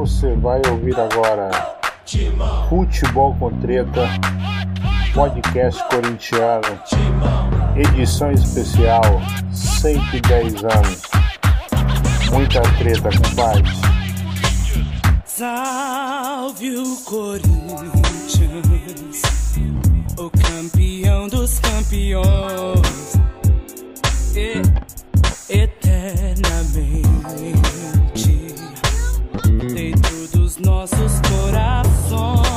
Você vai ouvir agora Futebol com Treta, podcast corintiano, edição especial 110 anos. Muita treta, compadre. Salve o Corinthians, o campeão dos campeões, e, eternamente nossos corações.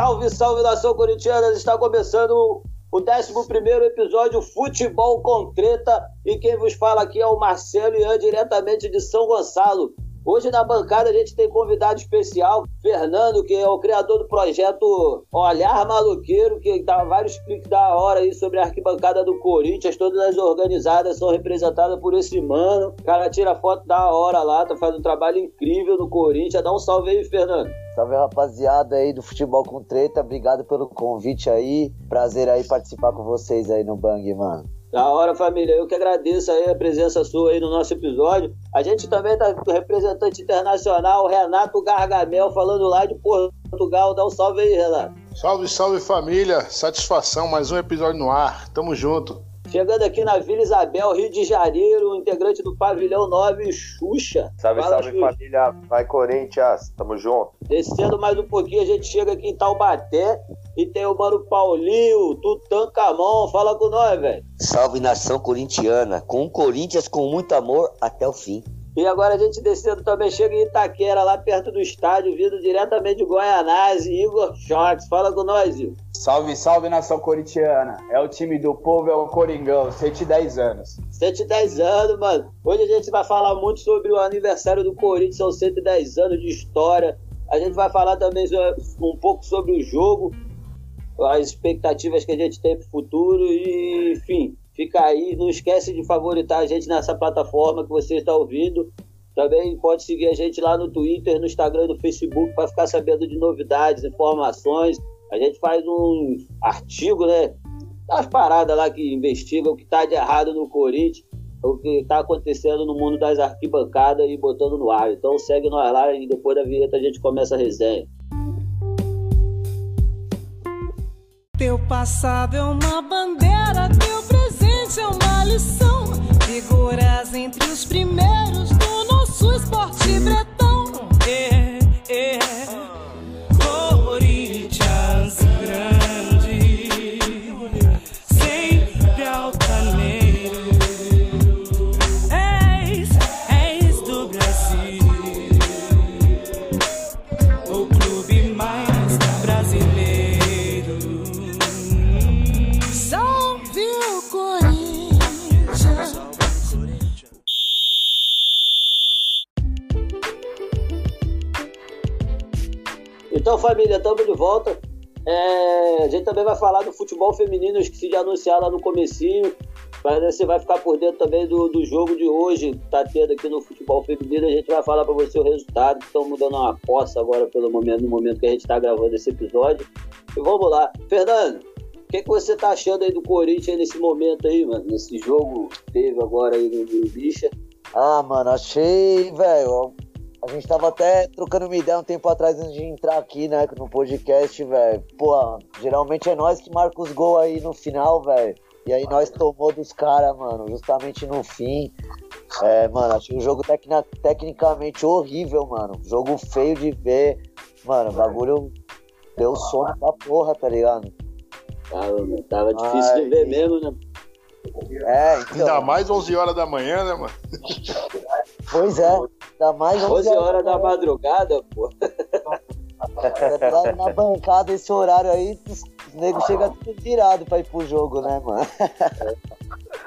Salve, salve nação corintiana! Está começando o 11 episódio Futebol com Treta. E quem vos fala aqui é o Marcelo Ian, diretamente de São Gonçalo. Hoje na bancada a gente tem convidado especial, Fernando, que é o criador do projeto Olhar Maluqueiro, que dá vários cliques da hora aí sobre a arquibancada do Corinthians. Todas as organizadas são representadas por esse mano. O cara tira foto da hora lá, tá fazendo um trabalho incrível no Corinthians. Dá um salve aí, Fernando. Salve rapaziada aí do Futebol com Treta, obrigado pelo convite aí. Prazer aí participar com vocês aí no Bang, mano. Da hora, família. Eu que agradeço aí a presença sua aí no nosso episódio. A gente também tá com o representante internacional, Renato Gargamel, falando lá de Portugal. Dá um salve aí, Renato. Salve, salve família. Satisfação, mais um episódio no ar. Tamo junto. Chegando aqui na Vila Isabel, Rio de Janeiro, integrante do Pavilhão 9, Xuxa. Salve, Fala, salve Xuxa. família. Vai Corinthians, tamo junto. Descendo mais um pouquinho, a gente chega aqui em Taubaté e tem o mano Paulinho, Tutankamon. Fala com nós, velho. Salve nação corintiana, com o Corinthians com muito amor até o fim. E agora a gente descendo também chega em Itaquera, lá perto do estádio, vindo diretamente de Goianás, Igor Shorts. Fala com nós, Igor. Salve, salve nação corintiana. É o time do povo, é o Coringão, 110 anos. 110 anos, mano. Hoje a gente vai falar muito sobre o aniversário do Corinthians, são 110 anos de história. A gente vai falar também um pouco sobre o jogo, as expectativas que a gente tem pro futuro e, enfim, fica aí. Não esquece de favoritar a gente nessa plataforma que você está ouvindo. Também pode seguir a gente lá no Twitter, no Instagram no Facebook para ficar sabendo de novidades, informações. A gente faz um artigo, né? As paradas lá que investigam o que está de errado no Corinthians, o que está acontecendo no mundo das arquibancadas e botando no ar. Então segue nós lá e depois da vinheta a gente começa a resenha. Teu passado é uma bandeira, teu é uma lição. Figuras entre os primeiros do nosso esporte bretão. Gente também vai falar do futebol feminino, eu esqueci de anunciar lá no comecinho. Mas você vai ficar por dentro também do, do jogo de hoje, tá tendo aqui no futebol feminino. A gente vai falar para você o resultado, que estão mudando uma poça agora pelo momento, no momento que a gente está gravando esse episódio. E vamos lá. Fernando, o que, que você tá achando aí do Corinthians nesse momento aí, mano? Nesse jogo que teve agora aí no, no Bicha. Ah, mano, achei, velho. A gente tava até trocando uma ideia um tempo atrás antes de entrar aqui, né, no podcast, velho. Pô, geralmente é nós que marca os gols aí no final, velho. E aí nós tomou dos caras, mano, justamente no fim. É, mano, achei o jogo tecna- tecnicamente horrível, mano. Jogo feio de ver. Mano, o bagulho deu sono pra porra, tá ligado? Tava, mano, tava difícil de Ai. ver mesmo, né? É, Ainda então. mais 11 horas da manhã, né, mano? Pois é. Ainda mais 11 horas da madrugada, pô. Lá na bancada, esse horário aí, os negros chegam tudo virado pra ir pro jogo, né, mano?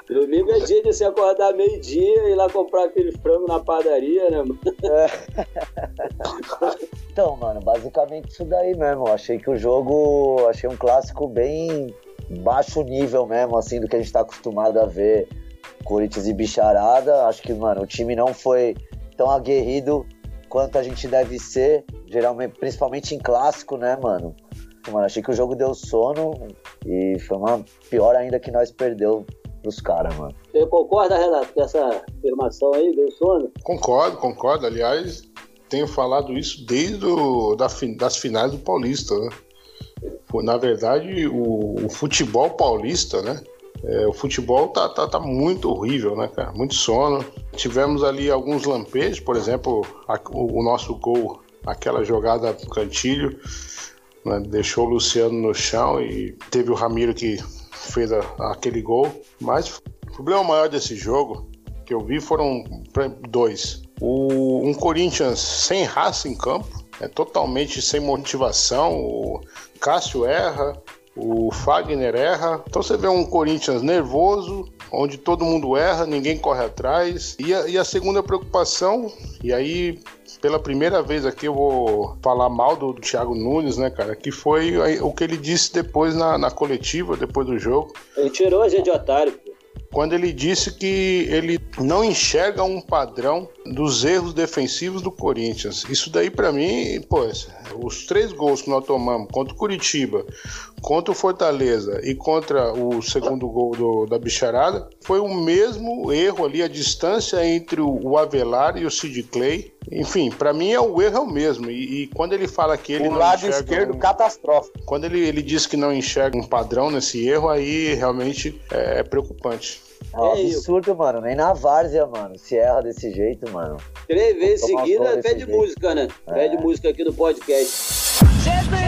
Domingo é dia de você acordar meio-dia e ir lá comprar aquele frango na padaria, né, mano? Então, mano, basicamente isso daí mesmo. Achei que o jogo. Achei um clássico bem baixo nível mesmo, assim, do que a gente tá acostumado a ver. Corinthians e Bicharada. Acho que, mano, o time não foi tão aguerrido quanto a gente deve ser, geralmente, principalmente em clássico, né, mano? Mano, achei que o jogo deu sono e foi uma pior ainda que nós perdeu pros caras, mano. Você concorda, Renato, com essa afirmação aí, deu sono? Concordo, concordo. Aliás, tenho falado isso desde o, da, das finais do Paulista, né? Na verdade, o, o futebol paulista, né? É, o futebol tá, tá, tá muito horrível, né, cara? Muito sono. Tivemos ali alguns lampejos, por exemplo, a- o, o nosso gol, aquela jogada do cantilho, né, deixou o Luciano no chão e teve o Ramiro que fez a- aquele gol. Mas o problema maior desse jogo que eu vi foram dois. O, um Corinthians sem raça em campo, é totalmente sem motivação. O Cássio erra, o Fagner erra. Então você vê um Corinthians nervoso, onde todo mundo erra, ninguém corre atrás. E a, e a segunda preocupação, e aí pela primeira vez aqui eu vou falar mal do, do Thiago Nunes, né, cara? Que foi o que ele disse depois na, na coletiva, depois do jogo Ele tirou a gente de otário, pô. quando ele disse que ele não enxerga um padrão dos erros defensivos do Corinthians. Isso daí pra mim, pô, os três gols que nós tomamos contra o Curitiba, contra o Fortaleza e contra o segundo gol do- da bicharada, foi o mesmo erro ali, a distância entre o Avelar e o Sid Clay. Enfim, pra mim é o erro é o mesmo. E, e quando ele fala que ele o não lado enxerga esquerdo, um- catastrófico. quando ele, ele diz que não enxerga um padrão nesse erro, aí realmente é preocupante. É um É isso. absurdo, mano. Nem na várzea, mano. Se erra desse jeito, mano. Três vezes seguida, pede jeito. música, né? É. Pede música aqui no podcast. Jesus.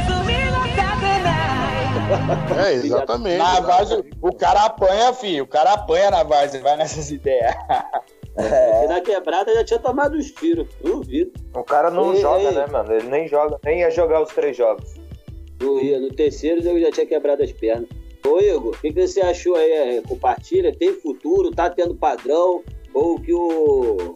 É, exatamente. Na várzea, o cara apanha, filho. O cara apanha na várzea, vai nessas ideias. E na quebrada já tinha tomado os tiros. Duvido. O cara não Ei, joga, ei. né, mano? Ele nem joga, nem ia jogar os três jogos. No, no terceiro eu já tinha quebrado as pernas. Ô Igor, o que, que você achou aí? É, Compartilha, tem futuro, tá tendo padrão? Ou que o,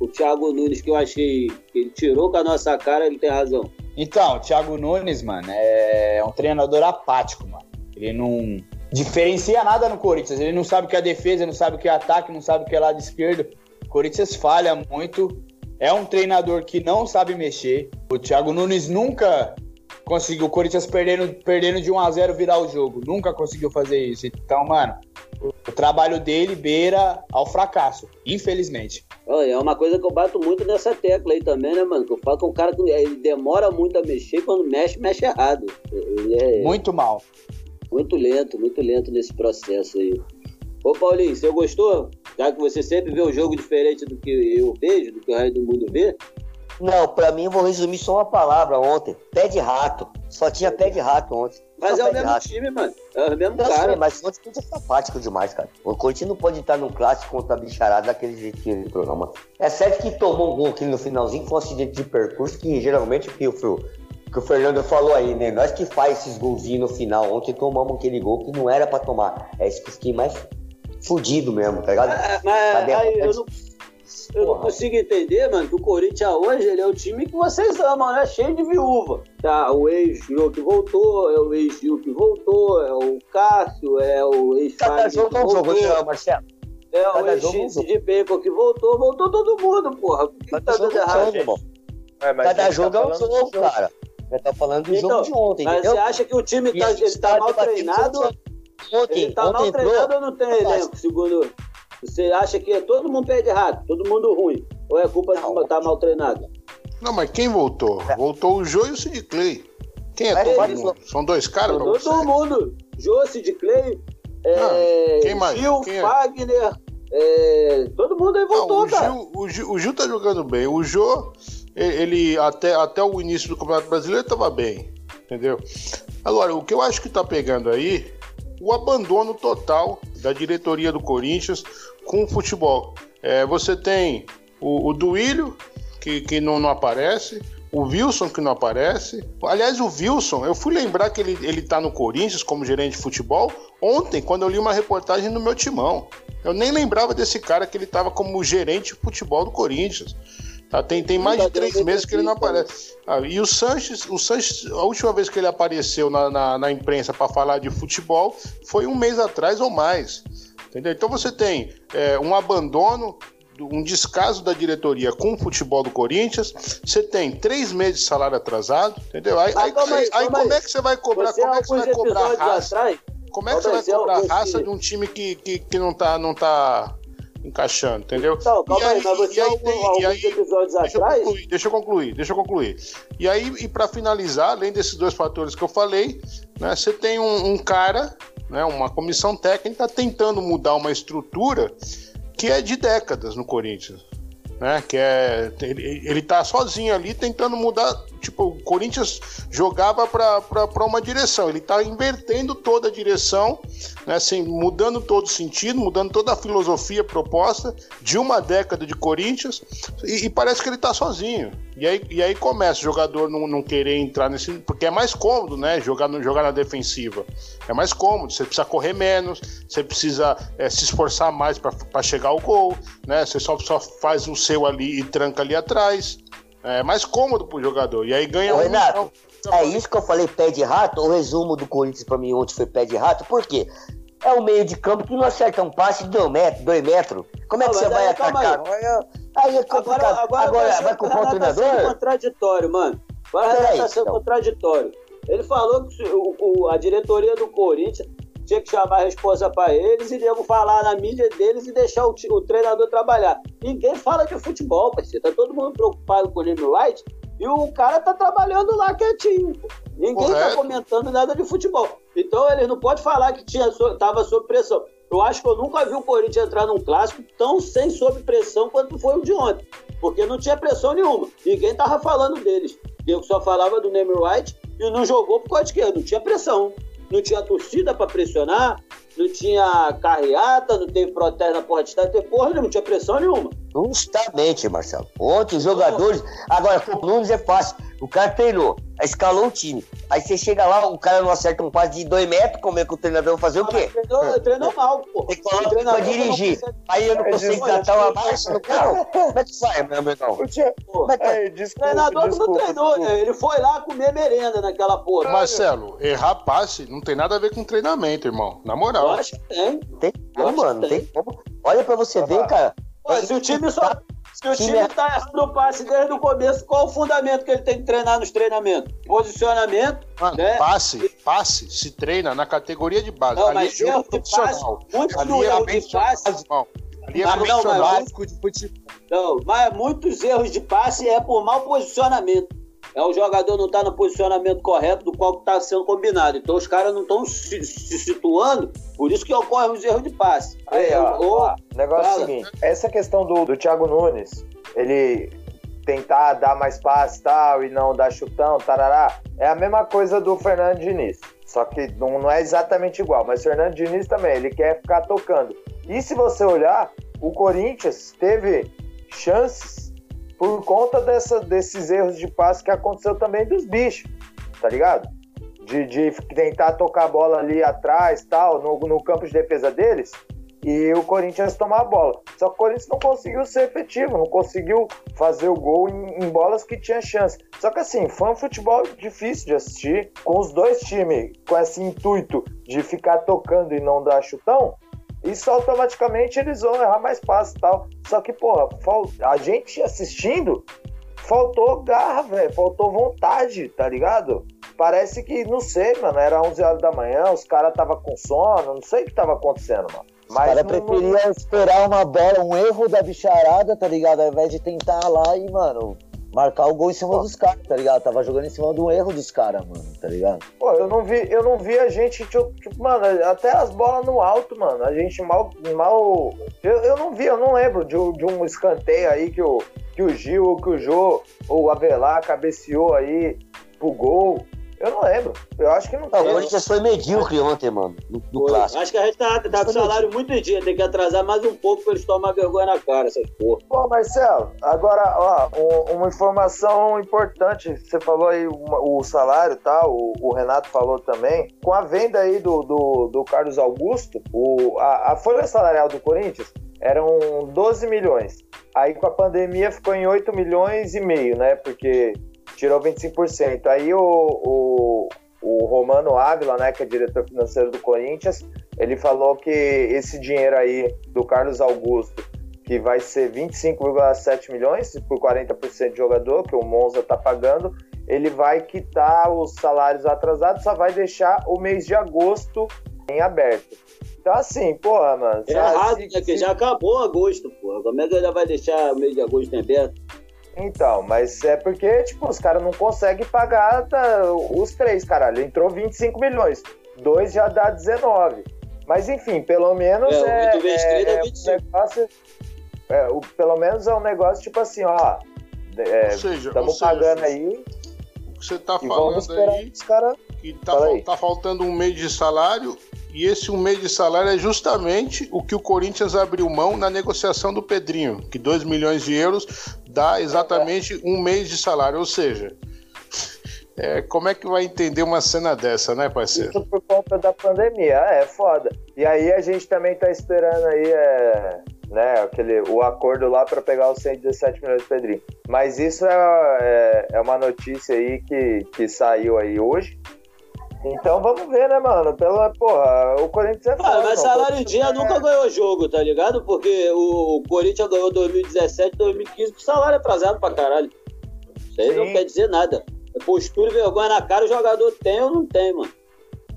o Thiago Nunes, que eu achei que ele tirou com a nossa cara, ele tem razão. Então, o Thiago Nunes, mano, é um treinador apático, mano. Ele não diferencia nada no Corinthians. Ele não sabe o que é defesa, não sabe o que é ataque, não sabe o que é lado esquerdo. O Corinthians falha muito. É um treinador que não sabe mexer. O Thiago Nunes nunca conseguiu. O Corinthians perdendo, perdendo de 1 a 0 virar o jogo. Nunca conseguiu fazer isso. Então, mano, o, trabalho dele beira ao fracasso, infelizmente. É uma coisa que eu bato muito nessa tecla aí também, né, mano? Que eu falo que o cara que ele demora muito a mexer, quando mexe, mexe errado. É Muito mal. muito lento, muito lento nesse processo aí. Ô Paulinho, você gostou? Já que você sempre vê o jogo diferente do que eu vejo, do que o resto do mundo vê. Não, pra mim eu vou resumir só uma palavra ontem. Pé de rato. Só tinha pé de rato ontem. Mas Só é o mesmo time, mano. É o mesmo sei, cara. mas ontem foi apático demais, cara. O Corinthians não pode estar num clássico contra a bicharada daquele jeito que ele não, mano. É certo que tomou um gol aqui no finalzinho, foi um acidente de percurso, que geralmente que o, que o Fernando falou aí, né? Nós que faz esses golzinhos no final. Ontem tomamos aquele gol que não era pra tomar. É esse que eu fiquei mais fudido mesmo, tá ligado? Ah, Mas Cadê a aí eu não, eu não consigo entender, mano, que o Corinthians hoje ele é o time que vocês amam, né? Cheio de viúva. Tá, o ex-Jô que voltou, é o ex-Gil que voltou, é o Cássio, é o Cada ex-Fagner jogo que é um jogo, né, Marcelo? é o cada é um ex de Bacon que voltou, voltou todo mundo, porra. Por que, que tá dando é errado? jogo, irmão. É, Cada jogo tá é um falando jogo, do jogo. cara. Eu tô falando do Então, jogo de ontem, Mas entendeu? você acha que o time tá, ele tá mal debatendo treinado? Ontem, Ele tá ontem mal entrou. treinado ou não tem elenco, segundo. Você acha que é todo mundo pede errado, todo mundo ruim? Ou é culpa Não. de estar mal treinado? Não, mas quem voltou? Voltou o Jô e o Sid Clay. Quem é É, todo mundo? São dois caras pra Todo você? mundo. Josi de Clay, é, Ah, quem mais? Gil, Quem é? Fagner, é, todo mundo aí Não, voltou, o, cara. Gil, o, Gil, o Gil tá jogando bem. O Jô, ele, ele até, até o início do Campeonato Brasileiro tava bem. Entendeu? Agora, o que eu acho que tá pegando aí, o abandono total da diretoria do Corinthians com o futebol. É, você tem o, o Duílio, que, que não, não aparece. O Wilson, que não aparece. Aliás, o Wilson, eu fui lembrar que ele, ele tá no Corinthians como gerente de futebol ontem, quando eu li uma reportagem no meu timão. Eu nem lembrava desse cara que ele tava como gerente de futebol do Corinthians. Tá? Tem, tem mais de três meses que ele não aparece. Ah, e o Sanches, o Sanches, a última vez que ele apareceu na, na, na imprensa para falar de futebol foi um mês atrás ou mais. Entendeu? Então você tem é, um abandono, um descaso da diretoria com o futebol do Corinthians. Você tem três meses de salário atrasado, entendeu? Aí, aí, aí, aí- como é que você vai cobrar? Você, Como é que você vai cobrar raça? atrás, Como é que você vai cobrar raça de um time que, que, que não, tá, não tá encaixando, entendeu? Então, calma E aí, mas você aí tem- alguns aí- episódios deixa eu atrás. concluir, deixa eu concluir, deixa eu concluir. E aí, e para finalizar, além desses dois fatores que eu falei, né, você tem um, um cara, né, uma comissão técnica tentando mudar uma estrutura que é de décadas no Corinthians. Né, que é ele, ele tá sozinho ali tentando mudar. Tipo, o Corinthians jogava para uma direção, ele tá invertendo toda a direção, né, assim, mudando todo o sentido, mudando toda a filosofia proposta de uma década de Corinthians, e, e parece que ele tá sozinho. E aí, e aí começa o jogador não, não querer entrar nesse. Porque é mais cômodo, né? Jogar, no, jogar na defensiva. É mais cômodo, você precisa correr menos, você precisa é, se esforçar mais para chegar ao gol, né? Você só, só faz o seu ali e tranca ali atrás. É mais cômodo pro jogador. E aí ganha Ô, um Renato. É isso que eu falei, pé de rato. O resumo do Corinthians pra mim ontem foi pé de rato. Por quê? É o meio de campo que não acerta um passe de dois metros. Dois metros. Como é que Não, você vai aí, atacar? Aí é complicado. Agora, agora, Agora, vai, vai culpar o tá sendo treinador? contraditório, mano. Agora Peraí, tá sendo então. contraditório. Ele falou que o, o- a diretoria do Corinthians tinha que chamar a resposta pra eles e nego falar na mídia deles e deixar o, o treinador trabalhar. Ninguém fala de futebol, parceiro. Tá todo mundo preocupado com o Leme White e o cara tá trabalhando lá quietinho. Ninguém tá Correto. comentando nada de futebol. Então eles não podem falar que tinha, tava sob pressão. Eu acho que eu nunca vi o Corinthians entrar num clássico tão sem sob pressão quanto foi o de ontem. Porque não tinha pressão nenhuma. Ninguém tava falando deles. Eu só falava do Neymer White e não jogou por causa de quê? Não tinha pressão. Não tinha torcida pra pressionar, não tinha carreata, não teve protesto na porra de estádio, teve porra não tinha pressão nenhuma. Justamente, Marcelo. Ontem os jogadores. Agora, com Nunes é fácil. O cara treinou, aí escalou o time. Aí você chega lá, o cara não acerta um passe de dois metros, como é que o treinador vai fazer o quê? Treinou, treinou mal, pô. Tem que colocar O pra dirigir. consegue- Aí eu não É consigo desculpa, catar uma marcha no carro. Como é que vai, meu amigão? O tia... Como é desculpa, treinador desculpa, não treinou, desculpa. né? Ele foi lá comer merenda naquela porra. Marcelo, errar passe não tem nada a ver com treinamento, irmão. Na Eu moral. acho que tem. Tem como, mano? Tem como. Olha pra você ver, cara. Pô, se o time só. Se o Time é- tá o passe desde o começo, qual o fundamento que ele tem que treinar nos treinamentos? Posicionamento, Mano, né? passe, passe se treina na categoria de base. Não, ali mas é erro profissional. passe, muitos Ali do é erro de passe. Ali é Mas não, profissional. mas- de futebol. Não, mas muitos erros de passe é por mau posicionamento. É o jogador não estar no posicionamento correto do qual está sendo combinado. Então os caras não estão se, se situando, por isso que ocorrem os erros de passe. Aí, ó, ou- ó, o negócio é o fala. seguinte, essa questão do, do Thiago Nunes, ele tentar dar mais passe e tal, e não dar chutão, tarará, é a mesma coisa do Fernando Diniz. Só que não, não é exatamente igual, mas o Fernando Diniz também, ele quer ficar tocando. E se você olhar, o Corinthians teve chances por conta dessa, desses erros de passe que aconteceu também dos bichos, tá ligado? De, de tentar tocar a bola ali atrás, tal, no, no campo de defesa deles, e o Corinthians tomar a bola. Só que o Corinthians não conseguiu ser efetivo, não conseguiu fazer o gol em, em bolas que tinha chance. Só que assim, foi um futebol difícil de assistir, com os dois times com esse intuito de ficar tocando e não dar chutão. Isso automaticamente eles vão errar mais passes e tal. Só que, porra, a gente assistindo, faltou garra, velho. Faltou vontade, tá ligado? Parece que, não sei, mano, era 11 horas da manhã, os caras tava com sono, não sei o que tava acontecendo, mano. Os caras não- preferiam esperar uma bola, um erro da bicharada, tá ligado? Ao invés de tentar lá e, mano, marcar o gol em cima dos caras, tá ligado? Tava jogando em cima do erro dos caras, mano, tá ligado? Pô, eu não vi, eu não vi a gente, tipo, tipo, mano, até as bolas no alto, mano. A gente mal. mal eu, eu não vi, eu não lembro de, um- de um escanteio aí que o, que o Gil ou que o Jô ou o Avelar cabeceou aí pro gol. Eu não lembro. Eu acho que não o teve. Corinthians foi medíocre ontem, mano, no, no clássico. Acho que a gente tá, tá com salário muito em dia, tem que atrasar mais um pouco pra eles tomar vergonha na cara, essas porra. Pô, Marcelo, agora, ó, um- uma informação importante. Você falou aí uma- o salário, tá? O, o Renato falou também. Com a venda aí do, do, do Carlos Augusto, o, a, a folha salarial do Corinthians eram 12 milhões. Aí com a pandemia ficou em 8 milhões e meio, né? Porque tirou 25%. Aí o, o, o Romano Ávila, né, que é diretor financeiro do Corinthians, ele falou que esse dinheiro aí do Carlos Augusto, que vai ser 25,7 milhões por 40% de jogador, que o Monza tá pagando, ele vai quitar os salários atrasados, só vai deixar o mês de agosto em aberto. Então, assim, porra, mano. É errado, né? Que já acabou agosto, porra. Como é que já vai deixar o mês de agosto em aberto? Então, mas é porque, tipo, os caras não conseguem pagar tá, os três, caralho. Entrou 25 milhões. Dois já dá 19. Mas enfim, pelo menos É, é, é, é 25. um negócio. é, o, pelo menos é um negócio tipo assim, ó. ou seja, Estamos seja, pagando aí o que você tá falando aí os caras. que tá, fal- tá faltando um mês de salário e esse um mês de salário é justamente o que o Corinthians abriu mão na negociação do Pedrinho, que 2 milhões de euros dá exatamente um mês de salário, ou seja, é, como é que vai entender uma cena dessa, né, parceiro? Isso por conta da pandemia. Ah, é foda. E aí a gente também tá esperando aí, é, né, aquele, o acordo lá para pegar os 117 milhões do Pedrinho. Mas isso é, é, é uma notícia aí que, que saiu aí hoje. Então vamos ver, né, mano? Pela, porra, o Corinthians é foda. Ah, mas não. salário dia é- nunca ganhou jogo, tá ligado? Porque o Corinthians ganhou 2017, 2015 com salário atrasado pra caralho. Isso aí não Sim. quer dizer nada. É postura e vergonha na cara, o jogador tem ou não tem, mano.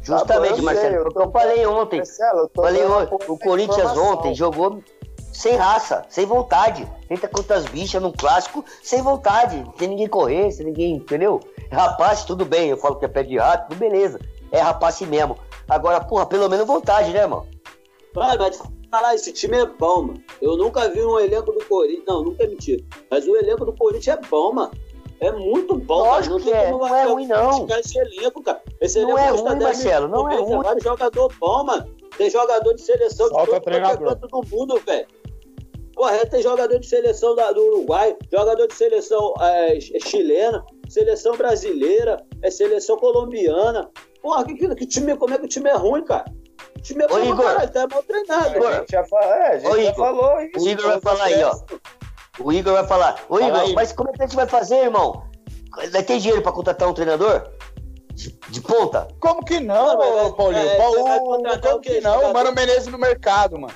Justamente, Tá bom, eu sei, Marcelo, eu porque tô- eu falei ontem. Marcelo, eu tô Falei ontem, o Corinthians informação. ontem jogou sem raça, sem vontade. Tenta contra as bichas num clássico, sem vontade. Sem ninguém correr, sem ninguém, entendeu? Rapaz, tudo bem, eu falo que é pé de rato, tudo beleza. É rapaz mesmo. Agora, porra, pelo menos vontade, né, mano? Mano, mas falar, esse time é bom, mano. Eu nunca vi um elenco do Corinthians. Não, nunca é mentira. Mas o elenco do Corinthians é bom, mano. É muito bom, Lógico cara. que é, não é ruim, não. Esse elenco, cara. Esse Não elenco é ruim, 10 Marcelo, não é ruim. vários jogador bom, mano. Tem jogador de seleção Falta de todo treinador. canto do mundo, velho. Porra, tem jogador de seleção da- do Uruguai, jogador de seleção é, chilena, seleção brasileira, é seleção colombiana. Porra, que, que, que time, como é que o time é ruim, cara? O time é Ô, bom pra Igor. caralho, tá mal treinado. A gente já, fa- é, a gente Ô, já Igor, falou isso. o Igor vai falar aí, ó. O Igor vai falar. Ô, Igor, mas como é que a gente vai fazer, irmão? Vai ter dinheiro pra contratar um treinador? De, de ponta? Como que não, Não, mas- Paulinho? é, Paulo, como que não? O Mano Menezes no mercado, mano.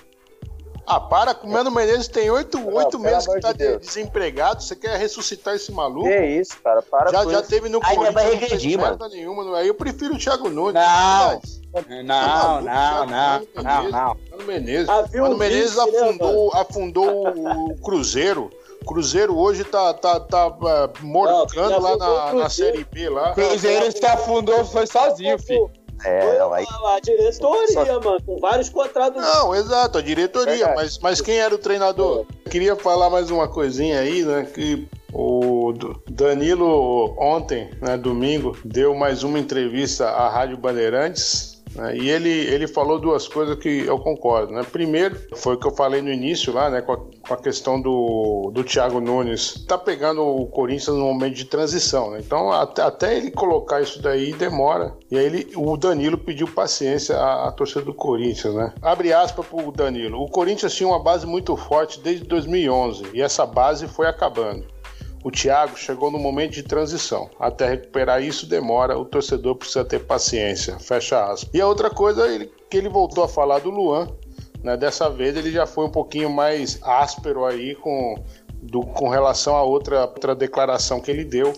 Ah, para, com o Mano Menezes tem oito, oito meses que tá de desempregado, você quer ressuscitar esse maluco? Que isso, cara? Para Já, já isso. teve no Aí Corinthians, vai não fez regredir, merda nenhuma. não- Aí eu prefiro o Thiago Nunes. Não. Não, não, não, não, Menezes. não. Mano Menezes. Um Mano Menezes né, afundou, afundou o Cruzeiro. Cruzeiro hoje tá, tá, tá ah, morcando lá na, na. Série B lá. O Cruzeiro se afundou, foi sozinho, filho. É, Foi não, aí. a, a diretoria, mano, com vários contratos. Não, exato, a diretoria, Verdade. mas, mas quem era o treinador? Queria falar mais uma coisinha aí, né? Que o Danilo ontem, né, domingo, deu mais uma entrevista à Rádio Bandeirantes. Né, e ele, ele falou duas coisas que eu concordo. Né? Primeiro, foi o que eu falei no início lá, né, com, a, com a questão do, do Thiago Nunes. Tá pegando o Corinthians num momento de transição. Né? Então, até, até ele colocar isso daí demora. E aí ele, o Danilo pediu paciência à, à torcida do Corinthians. Né? Abre aspas pro Danilo. O Corinthians tinha uma base muito forte desde 2011 e essa base foi acabando. O Thiago chegou no momento de transição. Até recuperar isso demora, o torcedor precisa ter paciência. Fecha aspas. E a outra coisa que ele voltou a falar do Luan. Né? Dessa vez ele já foi um pouquinho mais áspero aí com, do- com relação a outra, outra declaração que ele deu.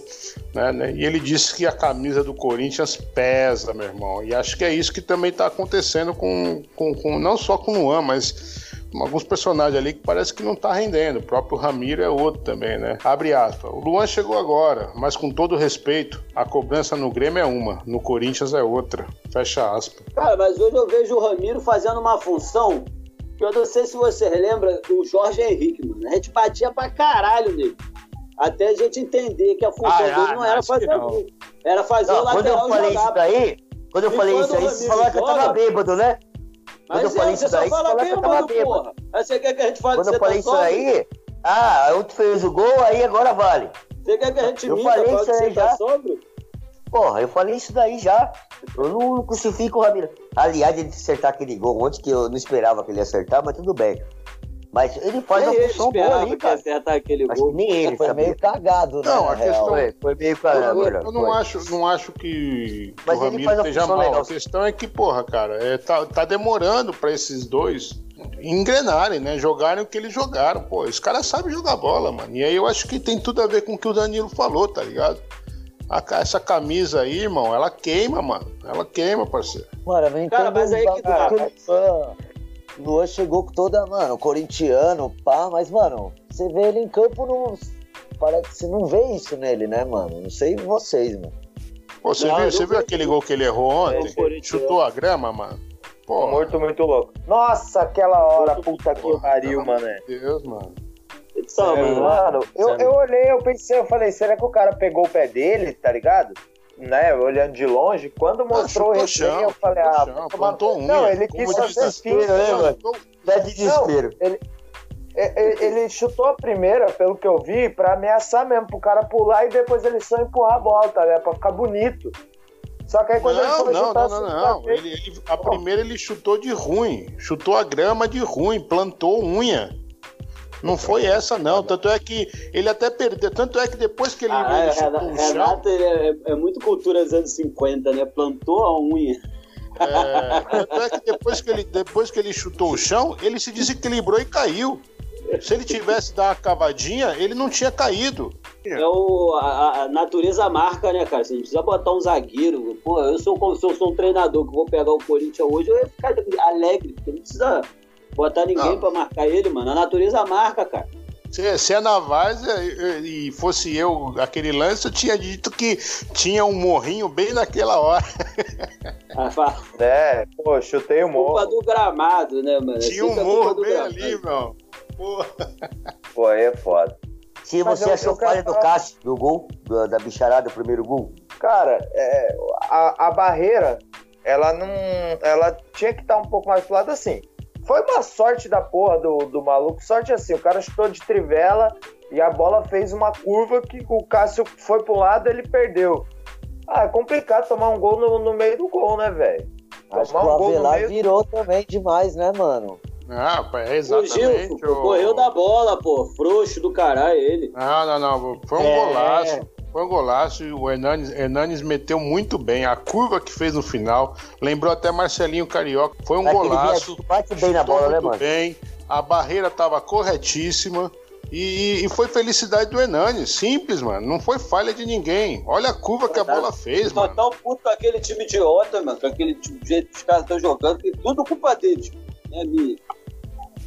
Né, né? E ele disse que a camisa do Corinthians pesa, meu irmão. E acho que é isso que também está acontecendo com, com, com- não só com o Luan, mas alguns personagens ali que parece que não tá rendendo. O próprio Ramiro é outro também, né? Abre aspas. O Luan chegou agora, mas com todo respeito, a cobrança no Grêmio é uma, no Corinthians é outra. Fecha aspas. Cara, mas hoje eu vejo o Ramiro fazendo uma função que eu não sei se vocês lembram do Jorge Henrique, mano. A gente batia pra caralho nele. Até a gente entender que a função Ah, dele ah, não era acho que fazer não. gol. Era fazer o Não, quando eu lateral falei jogar. isso daí, quando eu E falei quando isso aí, o você falou que eu tava bêbado, né? Quando eu Mas falei é, isso você daí, você fala que eu tava bêbado, porra. Aí você quer que a gente fale Quando que eu você falei tá isso aí, ah, outro fez o gol, aí agora vale. Você quer que a gente Eu minta, falei fala isso você aí tá já. sóbrio? Porra, eu falei isso daí já. Eu não crucifico o Ramiro. Aliás, ele acertar aquele gol ontem, que eu não esperava que ele ia acertar, mas tudo bem. Mas ele faz Nem uma ele função boa ali, que cara. acertar aquele que gol. nem ele Foi sabia. meio cagado, né? Não, a questão- Foi, foi meio Eu, caramba. eu- eu não acho, não acho que, que Mas o Ramiro esteja mal. legal. A questão é que, porra, cara, é, tá, tá demorando pra esses dois engrenarem, né? Jogarem o que eles jogaram. Pô, os caras sabem jogar bola, mano. E aí eu acho que tem tudo a ver com o que o Danilo falou, tá ligado? A essa camisa aí, irmão, ela queima, mano. Ela queima, parceiro. Mano, entendo Cara, mas aí que tá, que o Luan, Luan chegou com toda, mano, corintiano, pá, mas, mano, você vê ele em campo, não, parece que você não vê isso nele, né, mano? Não sei vocês, mano. Pô, você Não, viu, você viu vi. aquele gol que ele errou ontem? É, o Corinthians. Chutou a grama, mano. Pô, Muito, muito louco. Nossa, aquela hora, puta que pariu, mano. de Deus, mano. Então, mano, eu, Sério. eu olhei, eu pensei, eu falei, será que o cara pegou o pé dele, tá ligado? Né, olhando de longe, quando mostrou o chutou replay, chão, eu falei, ah, chão, tomar- plantou unha. Não, ele quis fazer finta, né, mano? Chutou- Dá de desespero. E- e- Ele chutou a primeira, pelo que eu vi, pra ameaçar mesmo, pro cara pular e depois ele só empurrar a bola, tá ligado? Pra ficar bonito. Só que aí quando ele Não, foi não, chutar não, a não, segunda não. Ele, ele- a primeira ele chutou de ruim. Chutou a grama de ruim, plantou unha. Não foi essa, não. Tanto é que ele até perdeu. Tanto é que depois que ele, Ah, ele Renato. Renato ele é, é muito cultura dos anos 50, né? Plantou a unha. É, tanto é que depois que, ele, depois que ele chutou o chão, ele se desequilibrou e caiu. Se ele tivesse dado uma cavadinha, ele não tinha caído. É o, a, a natureza marca, né, cara? Você precisa botar um zagueiro. Pô, eu sou, se eu sou um treinador que vou pegar o Corinthians hoje, eu ia ficar alegre, porque não precisa botar ninguém Não. pra marcar ele, mano. A natureza marca, cara. Se, se é na Várzea e e fosse eu aquele lance, eu tinha dito que tinha um morrinho bem naquela hora. A fa- É, pô, chutei o culpa morro. do gramado, né, mano? É Tinha um culpa morro do bem gramado. ali, meu. Porra. Pô, aí é foda. Se Mas você eu- achou falha do Cássio, do gol, do- da bicharada, o primeiro gol, Cara, é, a, a barreira, ela não. Ela tinha que estar um pouco mais pro lado assim. Foi uma sorte da porra do, do maluco. Sorte assim, o cara chutou de trivela e a bola fez uma curva que o Cássio foi pro lado ele perdeu. Ah, é complicado tomar um gol no, no meio do gol, né, velho? Tomar o um gol no Avelar meio. virou também demais, né, mano? Ah, é Fugiu, exatamente. pô, o- correu da bola, pô. Frouxo do caralho ele. Não, não, não. Foi um É. golaço. Foi um golaço e o Hernanes, Hernanes meteu muito bem. A curva que fez no final lembrou até Marcelinho Carioca. Foi um Aquele golaço. bate bem na bola, né, muito mano? bem. A barreira estava corretíssima. E, e foi felicidade do Hernanes. Simples, mano. Não foi falha de ninguém. Olha a curva que a bola fez, mano. tão puto com aquele time idiota, mano. Com aquele jeito que os caras estão jogando, que tudo culpa deles. É minha.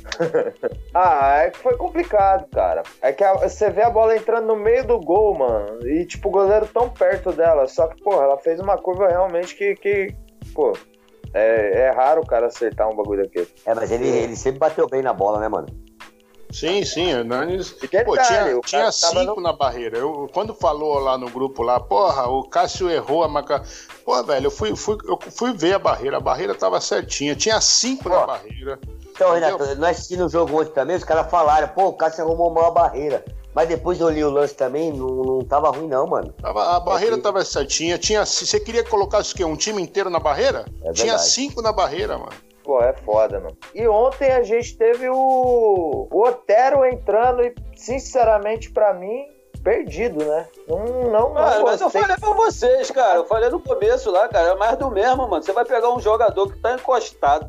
Ah, é que foi complicado, cara. É que a- você vê a bola entrando no meio do gol, mano. E, tipo, o goleiro tão perto dela. Só que, porra, ela fez uma curva realmente que. que pô, é, é raro o cara acertar um bagulho daquele. É, mas ele, ele sempre bateu bem na bola, né, mano? Sim, sim, Hernanes. Detalhe, Pô, tinha, o tinha cinco na barreira. Eu, quando falou lá no grupo lá, porra, o Cássio errou a marca. Pô, velho, eu fui, fui, eu fui ver a barreira. A barreira tava certinha. Tinha cinco na Ó. barreira. Então, Entendeu? Renato, nós assistimos o jogo ontem também, os caras falaram, pô, o Cássio arrumou mal a barreira. Mas depois eu li o lance também, não, não tava ruim não, mano. Tava- a barreira Ok. tava certinha. Tinha, se você queria colocar o quê? Um time inteiro na barreira? É tinha cinco na barreira, mano. Pô, é foda, mano. E ontem a gente teve o, o Otero entrando e, sinceramente, pra mim, perdido, né? Não, não, não mas eu falei pra vocês, cara. Eu falei no começo lá, cara. É mais do mesmo, mano. Você vai pegar um jogador que tá encostado,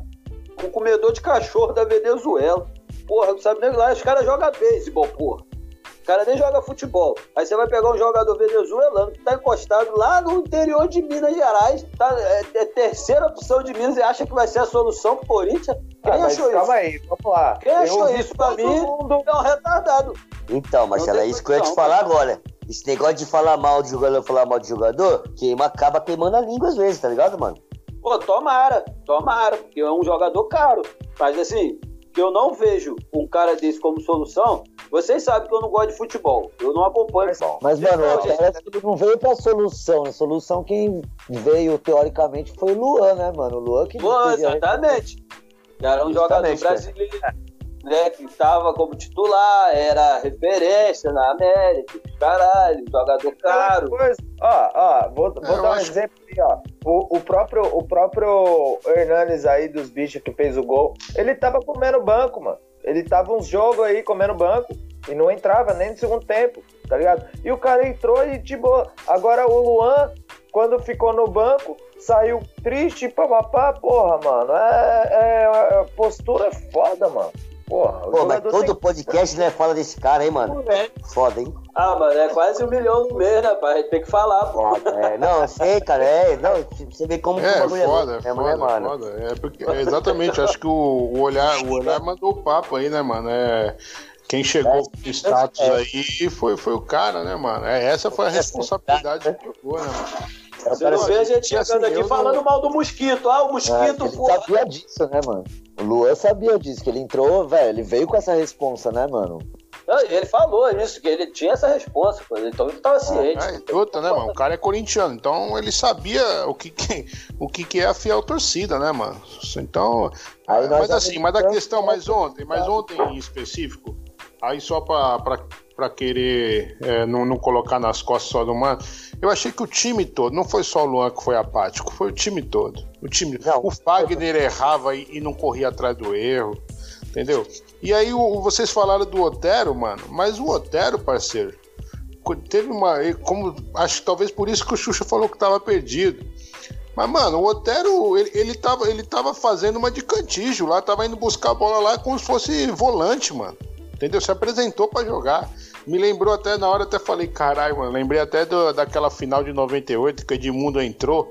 um comedor de cachorro da Venezuela. Porra, não sabe nem lá. Os caras jogam beisebol, porra. Os caras nem jogam futebol. Aí você vai pegar um jogador venezuelano que tá encostado lá no interior de Minas Gerais. Tá, é, é terceira opção de Minas e acha que vai ser a solução pro Corinthians. Quem Ah, mas achou calma isso? aí, vamos lá. Quem Eu achou isso pra mim? mundo- É um retardado. Então, Marcelo, é isso que eu ia te falar agora. Esse negócio de falar mal de jogador, falar mal de jogador, queima, acaba queimando a língua às vezes, tá ligado, mano? Pô, tomara, tomara, porque é um jogador caro. Mas assim, que eu não vejo um cara desse como solução. Vocês sabem que eu não gosto de futebol. Eu não acompanho futebol. Mas, mano, Não, parece que ele não veio pra solução. A solução quem veio, teoricamente, foi o Luan, né, mano? O Luan que a- exatamente. Era um jogador Justamente, cara. brasileiro, né? Que estava como titular, era referência na América, caralho, jogador caro. Ó, ó, vou, vou dar um acho- exemplo aí, ó. O, o próprio, o próprio Hernanes aí dos bichos que fez o gol, ele tava comendo banco, mano. Ele tava uns jogos aí comendo banco e não entrava nem no segundo tempo, tá ligado? E o cara entrou e tipo, agora o Luan, quando ficou no banco, saiu triste, papapá, porra, mano. É, é, é postura foda, mano. Porra, o Pô, mas todo tem- podcast, né, fala desse cara, hein, mano? É. Foda, hein? Ah, mano, é quase um milhão no mês, né, pai? A gente tem que falar, pô. É. Não, eu sei, cara, é. Não, você vê como que o É, bagulho foda, é foda, né, é mano? foda. É porque, é exatamente, acho que o, o olhar, o olhar mandou o papo aí, né, mano? É, quem chegou com status aí foi, foi o cara, né, mano? É, essa foi a responsabilidade que jogou, né, mano? Você não vê a gente E assim, chegando aqui falando não- mal do mosquito. Ah, o É, mosquito, ele pô. sabia disso, né, mano? O Luan sabia disso, que ele entrou, velho, ele veio com essa responsa, né, mano? Ele falou isso, que ele tinha essa resposta, então ele tava ciente. É, e outra, né, mano? O cara é corintiano, então ele sabia o que, que- o que, que é a fiel torcida, né, mano? Então. Mas assim, mas a questão, mas ontem, mas ontem em específico, aí só pra, pra, pra querer é, não, não colocar nas costas só do mano, eu achei que o time todo, não foi só o Luan que foi apático, foi o time todo. O time. Não. o Fagner errava e, e não corria atrás do erro. Entendeu? E aí o, vocês falaram do Otero, mano, mas o Otero, parceiro, teve uma. Como, acho que talvez por isso que o Xuxa falou que tava perdido. Mas, mano, o Otero, ele, ele, tava, ele tava fazendo uma de cantígio lá, tava indo buscar a bola lá como se fosse volante, mano. Entendeu? Se apresentou pra jogar. Me lembrou até, na hora até falei, caralho, mano, lembrei até do- daquela final de 98 que o Edmundo entrou,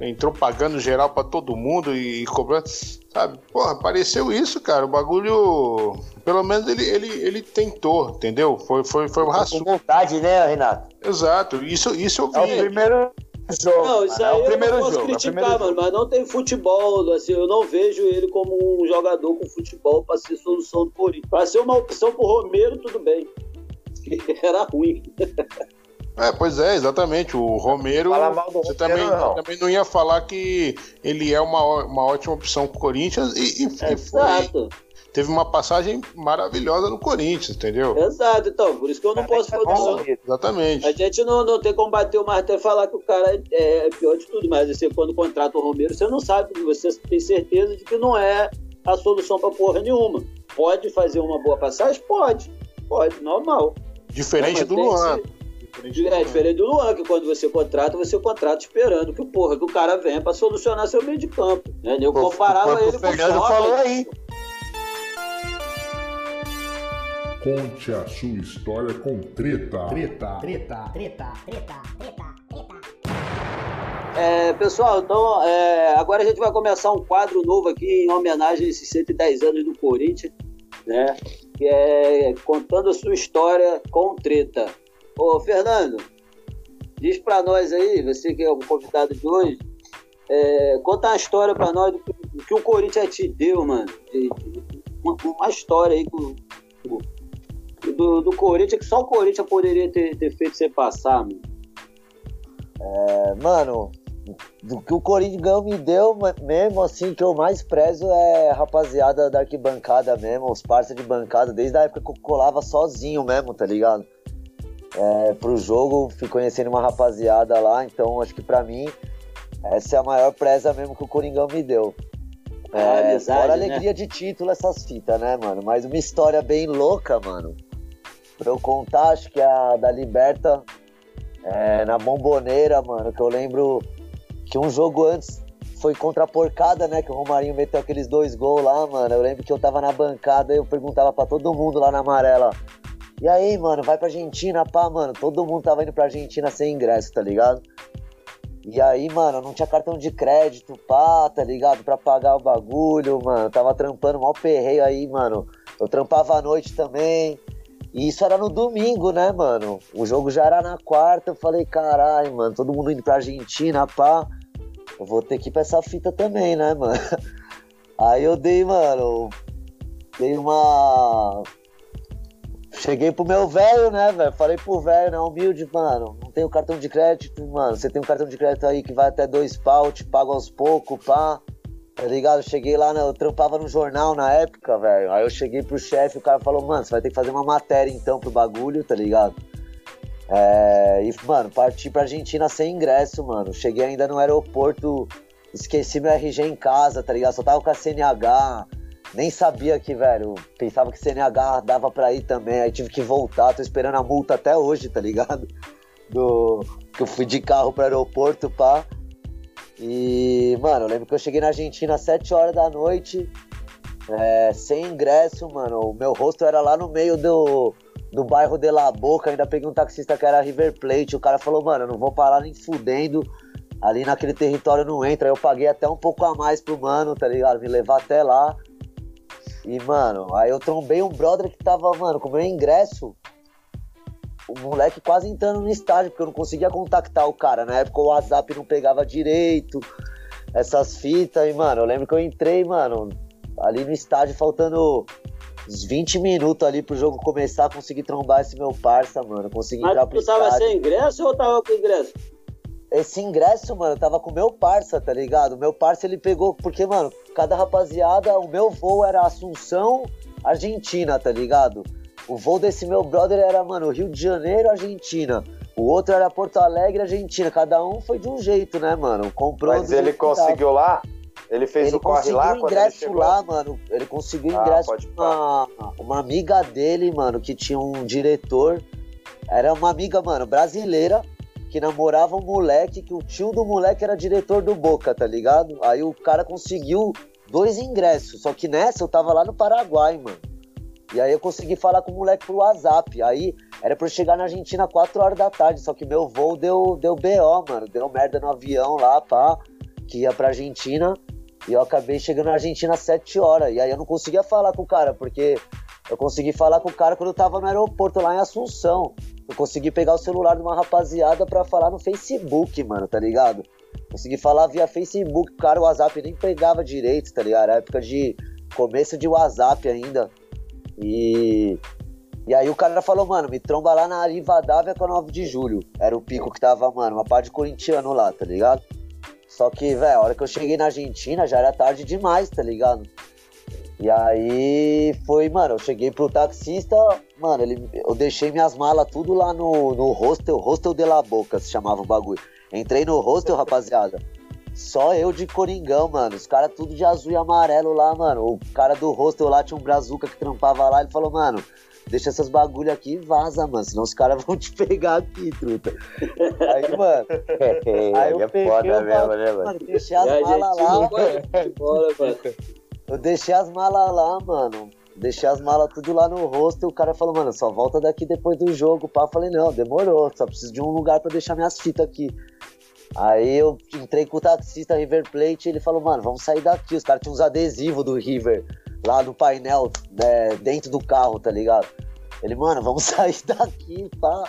entrou pagando geral pra todo mundo e, cobrando, sabe? Porra, apareceu isso, cara, o bagulho, pelo menos ele, ele, ele tentou, entendeu? Foi, foi, foi um Com raço. vontade, né, Renato? Exato, isso, isso eu É o vi. primeiro jogo. Não, isso mano, aí é o primeiro eu não posso jogo. é criticar, primeiro mano, mas não tem futebol, assim, eu não vejo ele como um jogador com futebol pra ser solução do Corinthians. Pra ser uma opção pro Romero, tudo bem. Era ruim. É, pois é, exatamente. O Romero. Fala mal do você também não. também não ia falar que ele é uma, uma ótima opção pro Corinthians e, e- e foi- Exato, teve uma passagem maravilhosa no Corinthians, entendeu? exato. Então, por isso que eu não posso É falar. Exatamente. A gente não, não tem como bater o martelo e falar que o cara é, é pior de tudo, mas você, quando contrata o Romero, você não sabe, você tem certeza de que não é a solução pra porra nenhuma. Pode fazer uma boa passagem? Pode. Pode, normal. Diferente Não, do Luan. esse- Diferente do É Luan. diferente do Luan, que quando você contrata, você contrata esperando que, porra, que o cara venha pra solucionar seu meio de campo. Né? Eu comparava o ele com o Fernando falou aí. Conte a sua história com treta. Treta. Treta, treta, treta, treta, treta. É, pessoal, então é, agora a gente vai começar um quadro novo aqui em homenagem a esses 110 anos do Corinthians, né? Que é contando a sua história com treta. Ô, Fernando, diz pra nós aí, você que é o convidado de hoje, é, conta uma história pra nós do que, do que o Corinthians te deu, mano. De- de- uma, uma história aí com- com- do, do Corinthians, que só o Corinthians poderia ter, ter feito você passar, mano. É, mano, do que o Corinthians me deu mesmo, assim, que eu mais prezo é a rapaziada da arquibancada mesmo, os parceiros de bancada, desde a época que eu colava sozinho mesmo, tá ligado? É, pro jogo, fui conhecendo uma rapaziada lá, então acho que pra mim, essa é a maior preza mesmo que o Coringão me deu. A É, amizade, fora a né? alegria de título, essas fitas, né, mano? Mas uma história bem louca, mano. Pra eu contar, acho que a da Liberta é, na bomboneira, mano, que eu lembro que um jogo antes foi contra a porcada, né? Que o Romarinho meteu aqueles dois gols lá, mano. Eu lembro que eu tava na bancada e eu perguntava pra todo mundo lá na amarela. E aí, mano, vai pra Argentina, pá, mano. Todo mundo tava indo pra Argentina sem ingresso, tá ligado? E aí, mano, não tinha cartão de crédito, pá, tá ligado? Pra pagar o bagulho, mano. Tava trampando mal perreio aí, mano. Eu trampava à noite também. E isso era no domingo, né, mano? O jogo já era na quarta. Eu falei, caralho, mano, todo mundo indo pra Argentina, pá. Eu vou ter que ir pra essa fita também, né, mano? Aí eu dei, mano. Dei uma. Cheguei pro meu velho, né, velho? Falei pro velho, né, humilde, mano. Não tenho cartão de crédito, mano. Você tem um cartão de crédito aí que vai até dois pau, te pago aos poucos, pá. Tá ligado? Cheguei lá, né, eu trampava no jornal na época, velho. Aí eu cheguei pro chefe, o cara falou, mano, você vai ter que fazer uma matéria então pro bagulho, tá ligado? É, e, mano, parti pra Argentina sem ingresso, mano. Cheguei ainda no aeroporto, esqueci meu RG em casa, tá ligado? Só tava com a CNH. Nem sabia que, velho, pensava que CNH dava pra ir também, aí tive que voltar, tô esperando a multa até hoje, tá ligado? Do, que eu fui de carro pro aeroporto, pá. E, mano, eu lembro que eu cheguei na Argentina às 7 horas da noite, é, sem ingresso, mano. O meu rosto era lá no meio do, do bairro de La Boca. Ainda peguei um taxista que era River Plate. O cara falou, mano, eu não vou parar nem fudendo. Ali naquele território não entra. Eu paguei até um pouco a mais pro mano, tá ligado? Me levar até lá. E, mano, aí eu trombei um brother que tava, mano, com meu ingresso. O moleque quase entrando no estádio, porque eu não conseguia contactar o cara. Na época o WhatsApp não pegava direito, essas fitas. E, mano, eu lembro que eu entrei, mano, ali no estádio, faltando uns 20 minutos ali pro jogo começar, consegui trombar esse meu parça, mano. Consegui Mas entrar pro tu tava estádio. sem ingresso ou tava com ingresso? Esse ingresso, mano, eu tava com o meu parça, tá ligado? O meu parça ele pegou, porque, mano, cada rapaziada, o meu voo era Assunção, Argentina, tá ligado? O voo desse meu brother era, mano, Rio de Janeiro, Argentina. O outro era Porto Alegre, Argentina. Cada um foi de um jeito, né, mano? Comprou Mas ele conseguiu lá? Ele fez Ele o corre conseguiu lá quando ele ingresso chegou? lá, mano. Ele conseguiu Ah, ingresso uma, uma amiga dele, mano, que tinha um diretor. Era uma amiga, mano, brasileira, que namorava um moleque, que o tio do moleque era diretor do Boca, tá ligado? Aí o cara conseguiu dois ingressos. Só que nessa eu tava lá no Paraguai, mano. E aí eu consegui falar com o moleque pro WhatsApp. Aí era pra eu chegar na Argentina 4 horas da tarde. Só que meu voo deu, deu BO, mano. Deu merda no avião lá, pá, que ia pra Argentina. E eu acabei chegando na Argentina às 7 horas. E aí eu não conseguia falar com o cara, porque eu consegui falar com o cara quando eu tava no aeroporto lá em Assunção. Eu consegui pegar o celular de uma rapaziada pra falar no Facebook, mano, tá ligado? Consegui falar via Facebook, cara o WhatsApp nem pegava direito, tá ligado? Era época de começo de WhatsApp ainda. E e aí o cara falou, mano, me tromba lá na Rivadavia com a 9 de julho. Era o pico que tava, mano, uma parte de corintiano lá, tá ligado? Só que, velho, a hora que eu cheguei na Argentina já era tarde demais, tá ligado? E aí foi, mano, eu cheguei pro taxista, mano, ele, eu deixei minhas malas tudo lá no, no hostel, hostel de la Boca se chamava o bagulho. Entrei no hostel, rapaziada. Só eu de Coringão, mano. Os caras tudo de azul e amarelo lá, mano. O cara do hostel lá tinha um brazuca que trampava lá. Ele falou, mano, deixa essas bagulho aqui e vaza, mano. Senão os caras vão te pegar aqui, truta. Aí, mano, Aí eu é peguei foda o mesmo, né, mano? mano, deixei as malas lá. embora, mano. Eu deixei as malas lá, mano. Deixei as malas tudo lá no rosto e o cara falou, mano, só volta daqui depois do jogo. Pá, eu falei, não, demorou, só preciso de um lugar pra deixar minhas fitas aqui. Aí eu entrei com o taxista River Plate e ele falou, mano, vamos sair daqui. Os caras tinham uns adesivos do River lá no painel, né, dentro do carro, tá ligado? Ele, mano, vamos sair daqui, pá.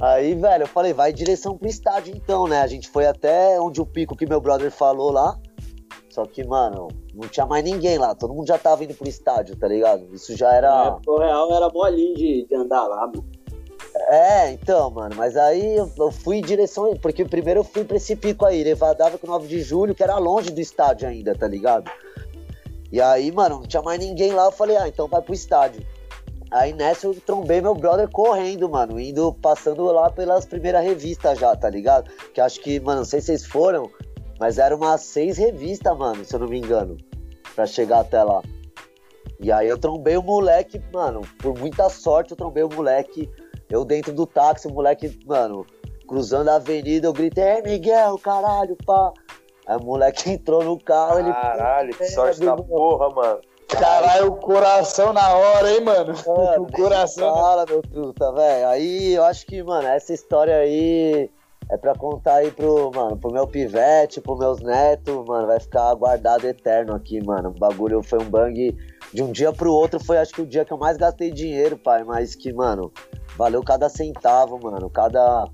Aí, velho, eu falei, vai em direção pro estádio então, né? A gente foi até onde o pico que meu brother falou lá. Só que, mano, não tinha mais ninguém lá. Todo mundo já tava indo pro estádio, tá ligado? Isso já era. É, o real era bolinho de, de andar lá, mano. É, então, mano, mas aí eu, fui em direção. Porque primeiro eu fui pra esse pico aí, Levadava com 9 de julho, que era longe do estádio ainda, tá ligado? E aí, mano, não tinha mais ninguém lá. Eu falei, ah, então vai pro estádio. Aí nessa eu trombei meu brother correndo, mano, indo, passando lá pelas primeiras revistas já, tá ligado? Que acho que, mano, não sei se vocês foram, mas eram umas seis revistas, mano, se eu não me engano, pra chegar até lá. E aí eu trombei o moleque, mano, por muita sorte eu trombei o moleque, eu dentro do táxi, o moleque, mano, cruzando a avenida, eu gritei, é Miguel, caralho, pá. Aí o moleque entrou no carro, ele. Caralho, que sorte da porra, mano. Caralho, o coração na hora, hein, mano? Mano, o coração. Fala, meu truta, velho. Aí eu acho que, mano, essa história aí é pra contar aí pro, mano, pro meu pivete, pro meus netos, mano, vai ficar guardado eterno aqui, mano. O bagulho foi um bang de um dia pro outro, foi acho que o dia que eu mais gastei dinheiro, pai, mas que, mano, valeu cada centavo, mano, cada.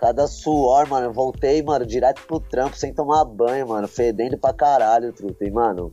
Cada suor, mano, eu voltei, mano, direto pro trampo, sem tomar banho, mano, fedendo pra caralho, truta. E, mano,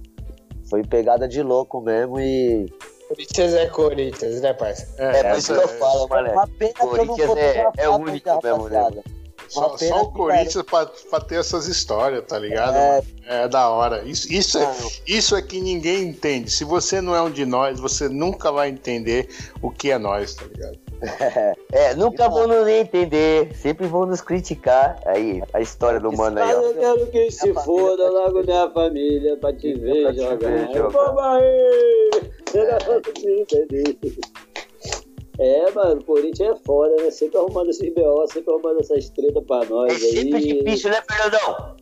foi pegada de louco mesmo e Corinthians é Corinthians, né, parça? É, por isso que eu falo, mano. Uma pena que eu não Corinthians é- é único mesmo, né. Só, só o que, Corinthians pra, pra ter essas histórias, tá ligado? É. É, da hora. Isso, isso, é, isso é que ninguém entende. Se você não é um de nós, você nunca vai entender o que é nós, tá ligado? É, nunca vão nos entender, sempre vão nos criticar. Aí, a história do mano aí, ó. eu quero que se foda logo minha família pra te ver jogar. Vamos aí! Não. É, mano, o Corinthians é foda, né? Sempre arrumando esses BO, sempre arrumando essas tretas pra nós É sempre aí. difícil, né, Fernandão?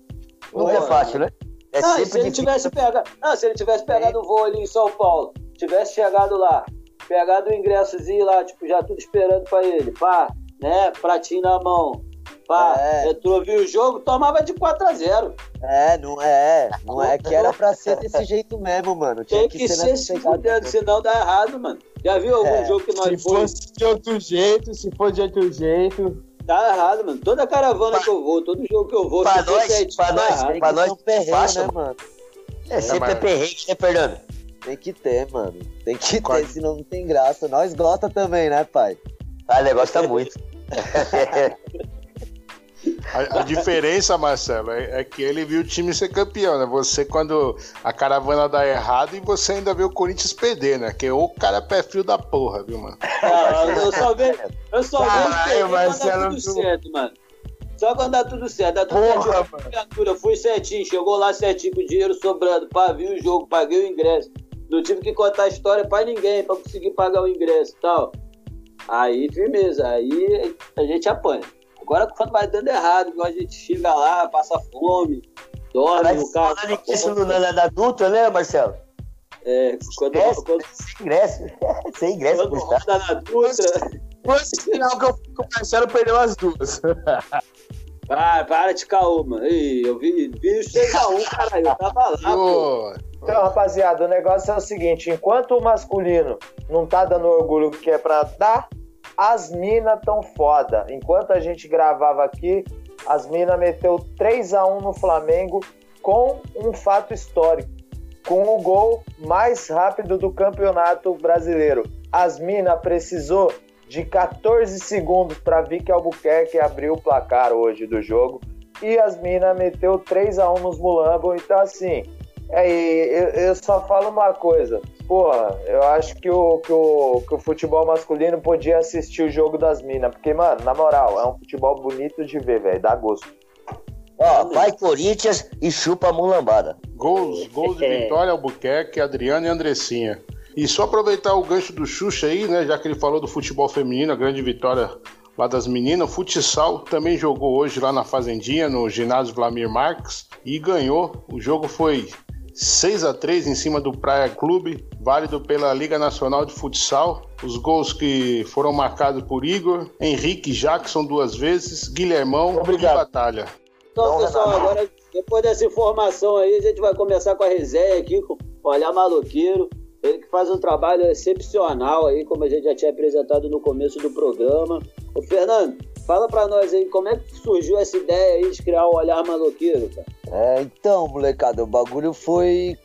Nunca é fácil, né? É Ah, se ele difícil. tivesse pegado. Ah, se ele tivesse pegado o voo ali em São Paulo, tivesse chegado lá, pegado o ingressozinho lá, tipo, já tudo esperando pra ele, pá, né? Pratinho na mão. Pá, É. entrou, viu o jogo, tomava de 4x0. É, não é. Não é que era pra ser desse jeito mesmo, mano. Tinha Tem que, que ser se fudendo, senão dá errado, mano. Já viu algum É. jogo que nós Se foi? fosse de outro jeito, se for de outro jeito. Dá errado, mano. Toda caravana que eu vou, todo jogo que eu vou, Pra nós, certinho, pra nós, pra nós perrengue, fácil, né, mano? É sempre é perrengue, né, Fernando? Tem que ter, mano. Tem que ter, senão não tem graça. Nós gosta também, né, pai? Ah, negócio tá muito. A, a diferença, Marcelo, é, é que ele viu o time ser campeão, né? Você, quando a caravana dá errado, e você ainda vê o Corinthians perder, né? Que o cara é pé frio da porra, viu, mano? Ah, eu só vejo, eu só vejo dá Marcelo, tudo tu- certo, mano. Só quando dá tudo certo, dá tudo Porra, mano. Criatura, fui certinho, chegou lá certinho com o dinheiro sobrando, pá, vi o jogo, paguei o ingresso. Não tive que contar a história pra ninguém, pra conseguir pagar o ingresso e tal. Aí, firmeza, aí a gente apanha. Agora quando vai dando errado, igual a gente chega lá, passa fome, dorme Mas no carro. falando isso no na da Dutra, né, Marcelo? É, quando, Ingresso, quando, sem ingresso. sem ingresso, quando roda na Dutra. Foi esse final que eu fui com o Marcelo perdeu as duas. Ah, para de caô, mano. Ih, eu vi, vi os 6x1, caralho. Eu tava lá, pô. O- Então, rapaziada, o negócio é o seguinte: enquanto o masculino não tá dando o orgulho que é pra dar, as minas tão foda. Enquanto a gente gravava aqui, as minas meteu 3 a 1 no Flamengo com um fato histórico. Com o gol mais rápido do campeonato brasileiro. As minas precisou de 14 segundos para Vicky Albuquerque abrir o placar hoje do jogo. E as minas meteu 3 a 1 nos Mulambo. Então, assim, é, e eu, eu só falo uma coisa. Porra, eu acho que o, que, o, que o futebol masculino podia assistir o jogo das minas. Porque, mano, na moral, é um futebol bonito de ver, velho. Dá gosto. Ó, vai Corinthians e chupa a mulambada. Gols, gols de Vitória, Albuquerque, Adriano e Andressinha. E só aproveitar o gancho do Xuxa aí, né? Já que ele falou do futebol feminino, a grande vitória lá das meninas. O futsal também jogou hoje lá na Fazendinha, no ginásio Vlamir Marques, e ganhou. O jogo foi 6 a 3 em cima do Praia Clube, válido pela Liga Nacional de Futsal. Os gols que foram marcados por Igor, Henrique Jackson duas vezes, Guilhermão Obrigado. e Batalha. Então, pessoal, agora, depois dessa informação aí, a gente vai começar com a resenha aqui com o Olhar Maloqueiro. Ele que faz um trabalho excepcional aí, como a gente já tinha apresentado no começo do programa. Ô, Fernando, fala pra nós aí, como é que surgiu essa ideia aí de criar o Olhar Maloqueiro, cara? É, então, molecada, o bagulho foi.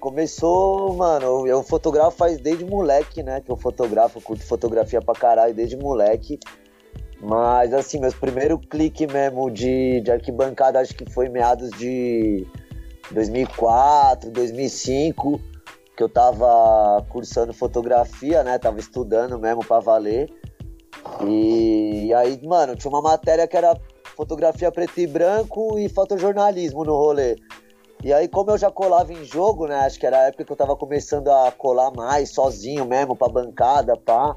Começou, mano, eu fotografo faz desde moleque, né? Que eu fotografo, curto fotografia pra caralho desde moleque. Mas, assim, meus primeiros cliques mesmo de, de arquibancada, acho que foi meados de 2004, 2005, que eu tava cursando fotografia, né? Tava estudando mesmo pra valer. E, e aí, mano, tinha uma matéria que era fotografia preto e branco e fotojornalismo no rolê. E aí, como eu já colava em jogo, né? Acho que era a época que eu tava começando a colar mais, sozinho mesmo, pra bancada, pá.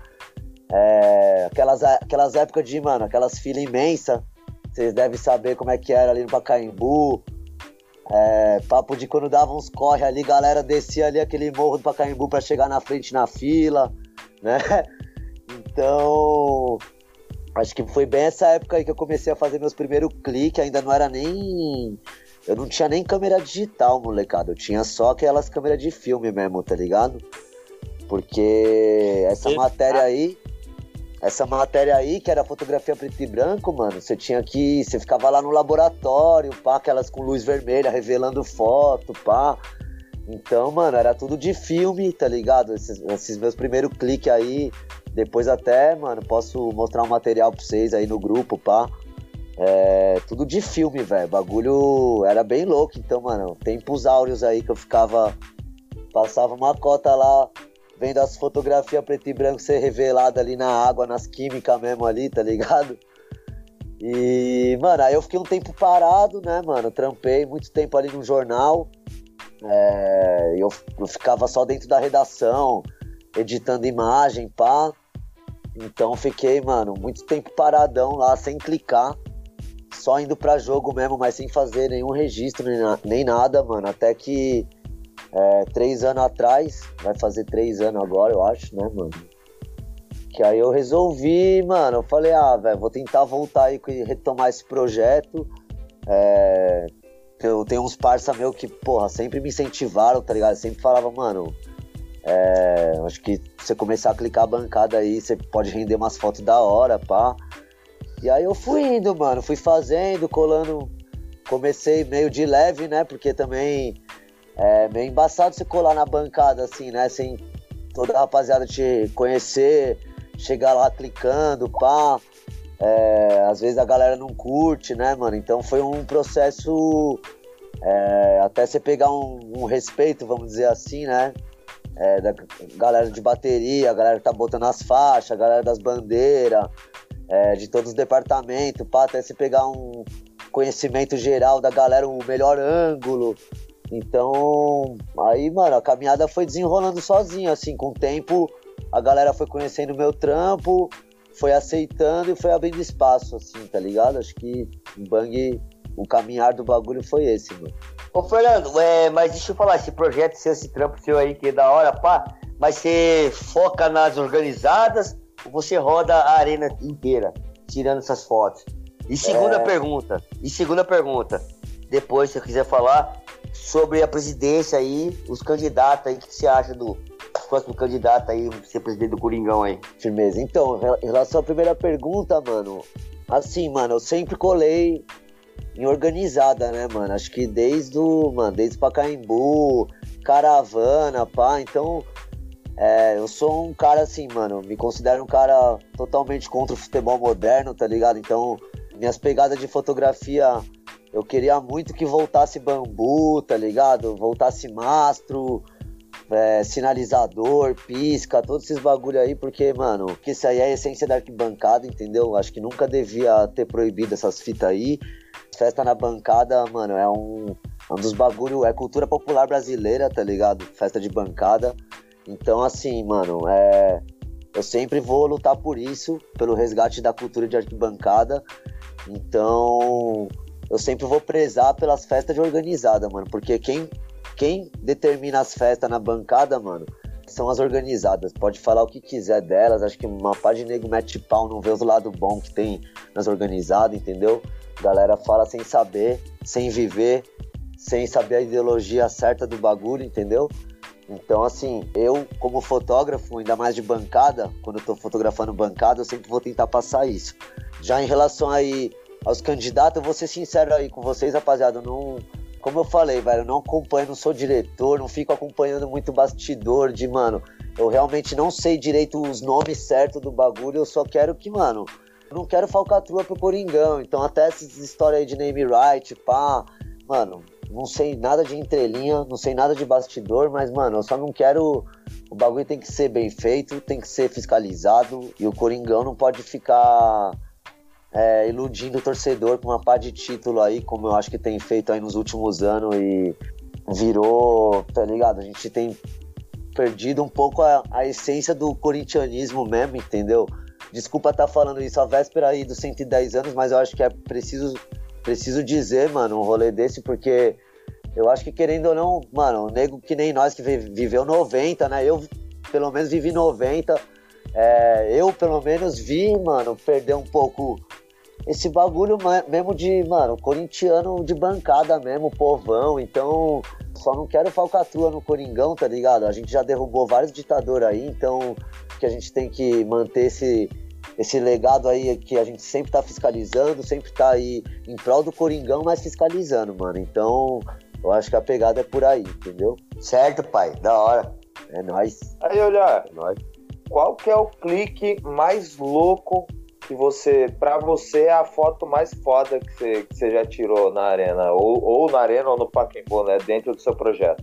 É, aquelas, aquelas épocas de, mano, aquelas filas imensas. Vocês devem saber como é que era ali no Pacaembu. É, papo de quando dava uns corre ali, galera descia ali aquele morro do Pacaembu pra chegar na frente na fila, né? Então, acho que foi bem essa época aí que eu comecei a fazer meus primeiros cliques, ainda não era nem. Eu não tinha nem câmera digital, molecada. Eu tinha só aquelas câmeras de filme mesmo, tá ligado? Porque essa matéria aí. Essa matéria aí, que era fotografia preto e branco, mano, você tinha que. Você ficava lá no laboratório, pá, aquelas com luz vermelha, revelando foto, pá. Então, mano, era tudo de filme, tá ligado? Esses, esses meus primeiros cliques aí. Depois até, mano, posso mostrar um material pra vocês aí no grupo, pá. É, tudo de filme, velho. Bagulho era bem louco. Então, mano, tempos áureos aí que eu ficava. Passava uma cota lá vendo as fotografias preto e branco ser revelada ali na água, nas químicas mesmo ali, tá ligado? E, mano, aí eu fiquei um tempo parado, né, mano? Trampei muito tempo ali no jornal. É, eu, eu ficava só dentro da redação, editando imagem, pá. Então fiquei, mano, muito tempo paradão lá, sem clicar. Só indo pra jogo mesmo, mas sem fazer nenhum registro, nem, na- nem nada, mano. Até que é, três anos atrás, vai fazer três anos agora, eu acho, né, mano? Que aí eu resolvi, mano, eu falei, ah, velho, vou tentar voltar aí e retomar esse projeto. É, eu tenho uns parça meu que, porra, sempre me incentivaram, tá ligado? Sempre falava, mano, é, acho que você começar a clicar a bancada aí, você pode render umas fotos da hora, pá. E aí eu fui indo, mano, fui fazendo, colando. Comecei meio de leve, né? Porque também é meio embaçado você colar na bancada, assim, né? Sem toda a rapaziada te conhecer, chegar lá clicando, pá. É, às vezes a galera não curte, né, mano? Então foi um processo é, até você pegar um, um respeito, vamos dizer assim, né? É, da galera de bateria, a galera que tá botando as faixas, a galera das bandeiras, é, de todos os departamentos, pá, até você pegar um conhecimento geral da galera, o melhor ângulo. Então, aí, mano, a caminhada foi desenrolando sozinho, assim, com o tempo a galera foi conhecendo o meu trampo, foi aceitando e foi abrindo espaço, assim, tá ligado? Acho que o Bang, o caminhar do bagulho foi esse, mano. Ô, Fernando, é, mas deixa eu falar, esse projeto seu, esse trampo seu aí, que é da hora, pá, mas você foca nas organizadas ou você roda a arena inteira, tirando essas fotos? E segunda É. pergunta, e segunda pergunta, depois, se você quiser falar sobre a presidência aí, os candidatos aí, o que você acha do próximo candidato aí, ser presidente do Coringão aí? Firmeza. Então, em relação à primeira pergunta, mano, assim, mano, eu sempre colei em organizada, né, mano? Acho que desde o, mano, desde Pacaembu, caravana, pá, então é, eu sou um cara assim, mano, me considero um cara totalmente contra o futebol moderno, tá ligado? Então, minhas pegadas de fotografia, eu queria muito que voltasse bambu, tá ligado? Voltasse mastro, é, sinalizador, pisca, todos esses bagulho aí, porque, mano, que isso aí é a essência da arquibancada, entendeu? Acho que nunca devia ter proibido essas fitas aí. Festa na bancada, mano, é um, é um dos bagulho, é cultura popular brasileira, tá ligado? Festa de bancada. Então, assim, mano, é, eu sempre vou lutar por isso, pelo resgate da cultura de arquibancada. Então, eu sempre vou prezar pelas festas de organizada, mano, porque quem quem determina as festas na bancada, mano, são as organizadas. Pode falar o que quiser delas. Acho que uma parte de nego mete pau, não vê os lados bons que tem nas organizadas, entendeu? Galera fala sem saber, sem viver, sem saber a ideologia certa do bagulho, entendeu? Então, assim, eu, como fotógrafo, ainda mais de bancada, quando eu tô fotografando bancada, eu sempre vou tentar passar isso. Já em relação aí aos candidatos, eu vou ser sincero aí com vocês, rapaziada, não como eu falei, velho, eu não acompanho, não sou diretor, não fico acompanhando muito bastidor de, mano, eu realmente não sei direito os nomes certos do bagulho, eu só quero que, mano, não quero falcatrua pro Coringão, então até essas histórias aí de name right, pá, mano, não sei nada de entrelinha, não sei nada de bastidor, mas, mano, eu só não quero. O bagulho tem que ser bem feito, tem que ser fiscalizado e o Coringão não pode ficar é, iludindo o torcedor com uma pá de título aí, como eu acho que tem feito aí nos últimos anos e virou, tá ligado? A gente tem perdido um pouco a, a essência do corintianismo mesmo, entendeu? Desculpa estar falando isso a véspera aí dos 110 anos, mas eu acho que é preciso, preciso dizer, mano, um rolê desse, porque eu acho que querendo ou não, mano, um nego que nem nós que vi- viveu 90, né? Eu pelo menos vivi 90. É, eu pelo menos vi, mano, perder um pouco esse bagulho mesmo de, mano, corintiano de bancada mesmo, povão. Então, só não quero falcatrua no Coringão, tá ligado? A gente já derrubou vários ditadores aí, então que a gente tem que manter esse, esse legado aí que a gente sempre tá fiscalizando, sempre tá aí em prol do Coringão, mas fiscalizando, mano. Então, eu acho que a pegada é por aí, entendeu? Certo, pai, da hora. É nóis. Aí, olha, É nóis. qual que é o clique mais louco que você, pra você, é a foto mais foda que você, que você já tirou na arena? Ou, ou na arena ou no Pacaembu, né? Dentro do seu projeto.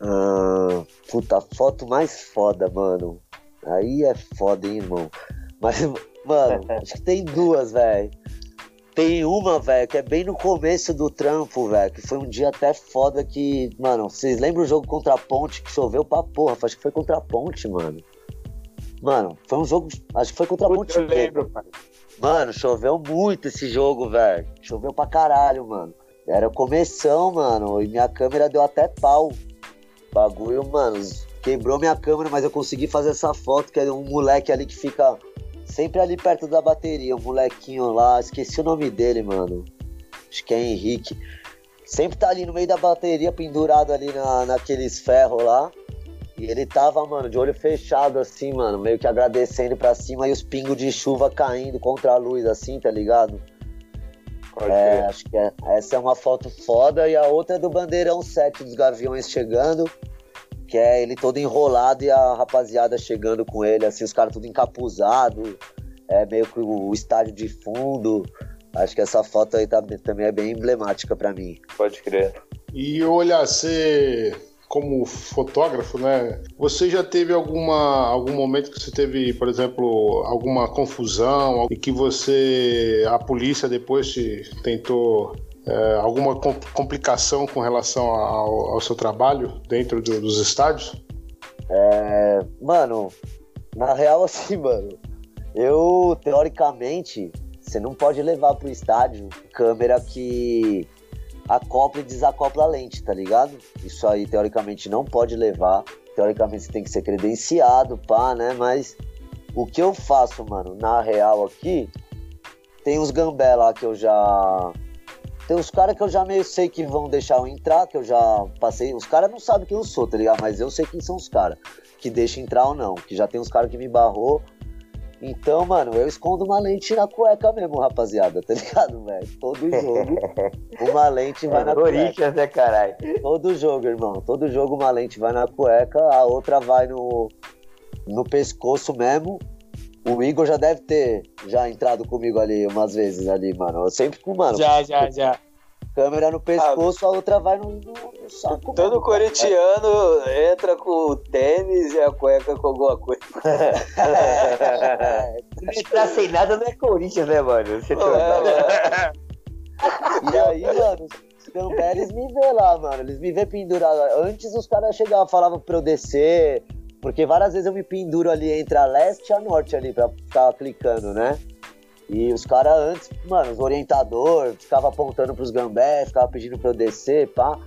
Ah, puta, a foto mais foda, mano. Aí é foda, hein, irmão. Mas, mano, acho que tem duas, velho. Tem uma, velho, que é bem no começo do trampo, velho, que foi um dia até foda que, mano, vocês lembram o jogo contra a Ponte que choveu pra porra? Acho que foi contra a Ponte, mano. Mano, foi um jogo, acho que foi contra a Ponte. Eu lembro, pai. Mano, choveu muito esse jogo, velho. Choveu pra caralho, mano. Era começão, mano, e minha câmera deu até pau. Bagulho, mano, quebrou minha câmera, mas eu consegui fazer essa foto, que é um moleque ali que fica sempre ali perto da bateria, um molequinho lá, esqueci o nome dele, mano. Acho que é Henrique. Sempre tá ali no meio da bateria, pendurado ali na, naqueles ferros lá. E ele tava, mano, de olho fechado, assim, mano, meio que agradecendo pra cima e os pingos de chuva caindo contra a luz, assim, tá ligado? Pode É, acho que é- essa é uma foto foda e a outra é do Bandeirão 7 dos Gaviões chegando, que é ele todo enrolado e a rapaziada chegando com ele, assim, os caras tudo encapuzado, é meio que o estádio de fundo. Acho que essa foto aí tá- também é bem emblemática pra mim. Pode crer. E olha, você como fotógrafo, né? Você já teve alguma algum momento que você teve, por exemplo, alguma confusão e que você a polícia depois te tentou é, alguma com- complicação com relação ao, ao seu trabalho dentro do- dos estádios? É, mano, na real, assim, mano, eu, teoricamente, você não pode levar pro estádio câmera que acopla e desacopla a lente, tá ligado? Isso aí, teoricamente, não pode levar. Teoricamente, você tem que ser credenciado, pá, né? Mas o que eu faço, mano, na real aqui, tem uns gambé lá que eu já. Tem uns caras que eu já meio sei que vão deixar eu entrar, que eu já passei. Os caras não sabem quem eu sou, tá ligado? Mas eu sei quem são os caras que deixam entrar ou não. Que já tem uns caras que me barrou. Então, mano, eu escondo uma lente na cueca mesmo, rapaziada, tá ligado, velho? Todo jogo, uma lente vai na cueca. Corinthians, né, caralho? Todo jogo, irmão. Todo jogo uma lente vai na cueca, a outra vai no, no pescoço mesmo. O Igor já deve ter já entrado comigo ali umas vezes ali, mano. Eu sempre com, mano, Já, já, já. câmera no pescoço, a outra vai no, no- saco. Todo mesmo, cara. corintiano entra com o tênis e a cueca com alguma coisa. É, Entrar sem nada não é Corinthians, né, mano? Você Pô, é, E aí, mano, os gambé, eles me vê lá, mano. Eles me vê pendurado. Antes os caras chegavam, falavam pra eu descer. Porque várias vezes eu me penduro ali entre a leste e a norte ali, pra ficar clicando, né? E os caras antes, mano, os orientadores, ficava apontando pros gambé, ficava pedindo pra eu descer, pá.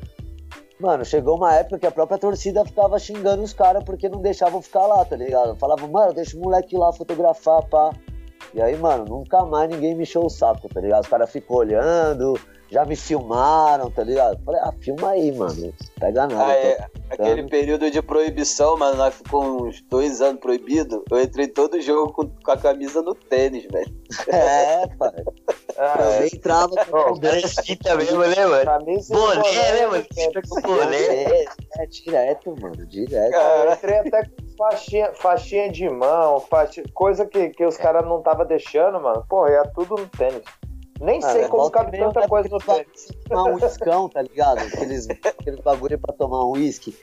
Mano, chegou uma época que a própria torcida ficava xingando os caras porque não deixavam ficar lá, tá ligado? Falava, mano, deixa o moleque lá fotografar, pá. E aí, mano, nunca mais ninguém me encheu o saco, tá ligado? Os caras ficam olhando, já me filmaram, tá ligado? Falei, ah, filma aí, mano. Pega nada. Ah, é. Aquele período de proibição, mano, nós ficou uns dois anos proibido. Eu entrei todo jogo com, com a camisa no tênis, velho. É, pai. Ah, Também entrava com Ô, o Gambé. Fita mesmo, né, mano? camisa Boné, né, mano? né? Boné. É, é, direto, mano, direto. Cara, eu entrei até com faixinha, faixinha de mão, faixinha, coisa que, que os caras não tava deixando, mano. Porra, ia tudo no tênis. Nem Ah, sei é, como cabe tanta né, coisa no tênis. Tomar um uiscão, tá ligado? Aqueles, aqueles bagulho pra tomar um uísque.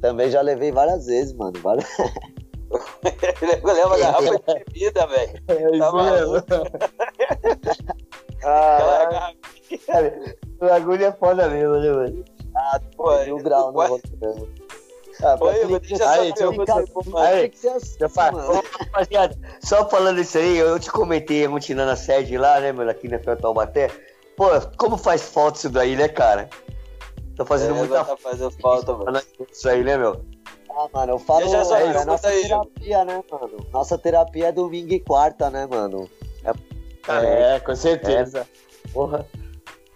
Também já levei várias vezes, mano. Várias... Eu levo a garrafa de bebida, velho. É Tá maluco? Ah, garrafa. O bagulho é foda mesmo, né, mano? Pô, Mil grau no rosto mesmo. Ah, Oi, deixa Aí, só eu aí, que assim, Já rapaziada, só falando isso aí, eu te comentei a rotina na sede lá, né, mano, aqui na Fé Taubaté. Pô, como faz falta isso daí, né, cara? Tô fazendo É, muita tá fazendo falta, mano. isso aí, né, meu? Ah, mano, eu falo, Deixa só é, a nossa aí, terapia, né, mano? Nossa terapia é domingo e quarta, né, mano? É, com certeza. Porra.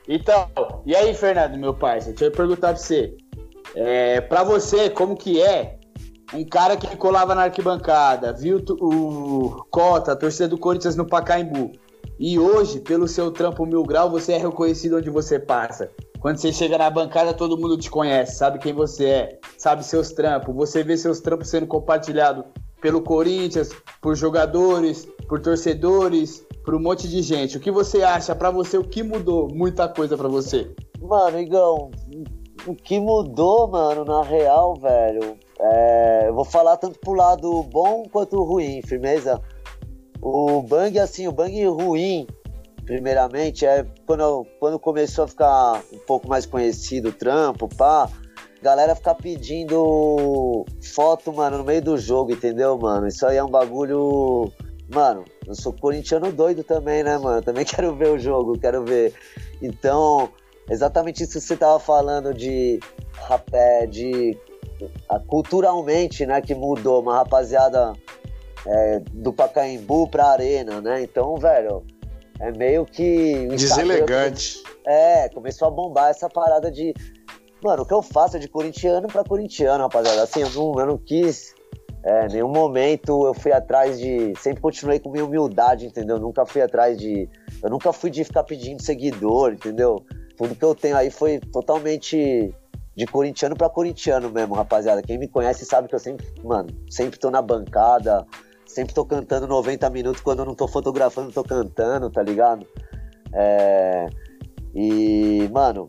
Então, e aí, Fernando, meu parceiro, deixa eu perguntar pra você. É, pra você, como que é um cara que colava na arquibancada, viu o Cota, a torcida do Corinthians no Pacaembu, e hoje, pelo seu trampo mil grau, você é reconhecido onde você passa. Quando você chega na bancada, todo mundo te conhece, sabe quem você é, sabe seus trampos, você vê seus trampos sendo compartilhados pelo Corinthians, por jogadores, por torcedores, por um monte de gente. O que você acha pra você? O que mudou? Muita coisa pra você. Mano, Igão, O que mudou, mano, na real, velho, é, eu vou falar tanto pro lado bom quanto ruim, firmeza? O Bang, assim, o Bang ruim, primeiramente, é quando, quando começou a ficar um pouco mais conhecido o trampo, pá, galera ficar pedindo foto, mano, no meio do jogo, entendeu, mano? Isso aí é um bagulho. Mano, eu sou corintiano doido também, né, mano? Também quero ver o jogo, quero ver. Então, exatamente isso que você tava falando de. De culturalmente, né, que mudou, uma rapaziada é, do Pacaembu pra arena, né? Então, velho, é meio que. Deselegante. É, começou a bombar essa parada de. Mano, o que eu faço é de corintiano pra corintiano, rapaziada. Assim, eu não, eu não quis. É, nenhum momento eu fui atrás de. Sempre continuei com minha humildade, entendeu? Nunca fui atrás de. Eu nunca fui de ficar pedindo seguidor, entendeu? Tudo que eu tenho aí foi totalmente de corintiano para corintiano mesmo, rapaziada. Quem me conhece sabe que eu sempre, mano, sempre tô na bancada, sempre tô cantando 90 minutos quando eu não tô fotografando, tô cantando, tá ligado? É... E, mano,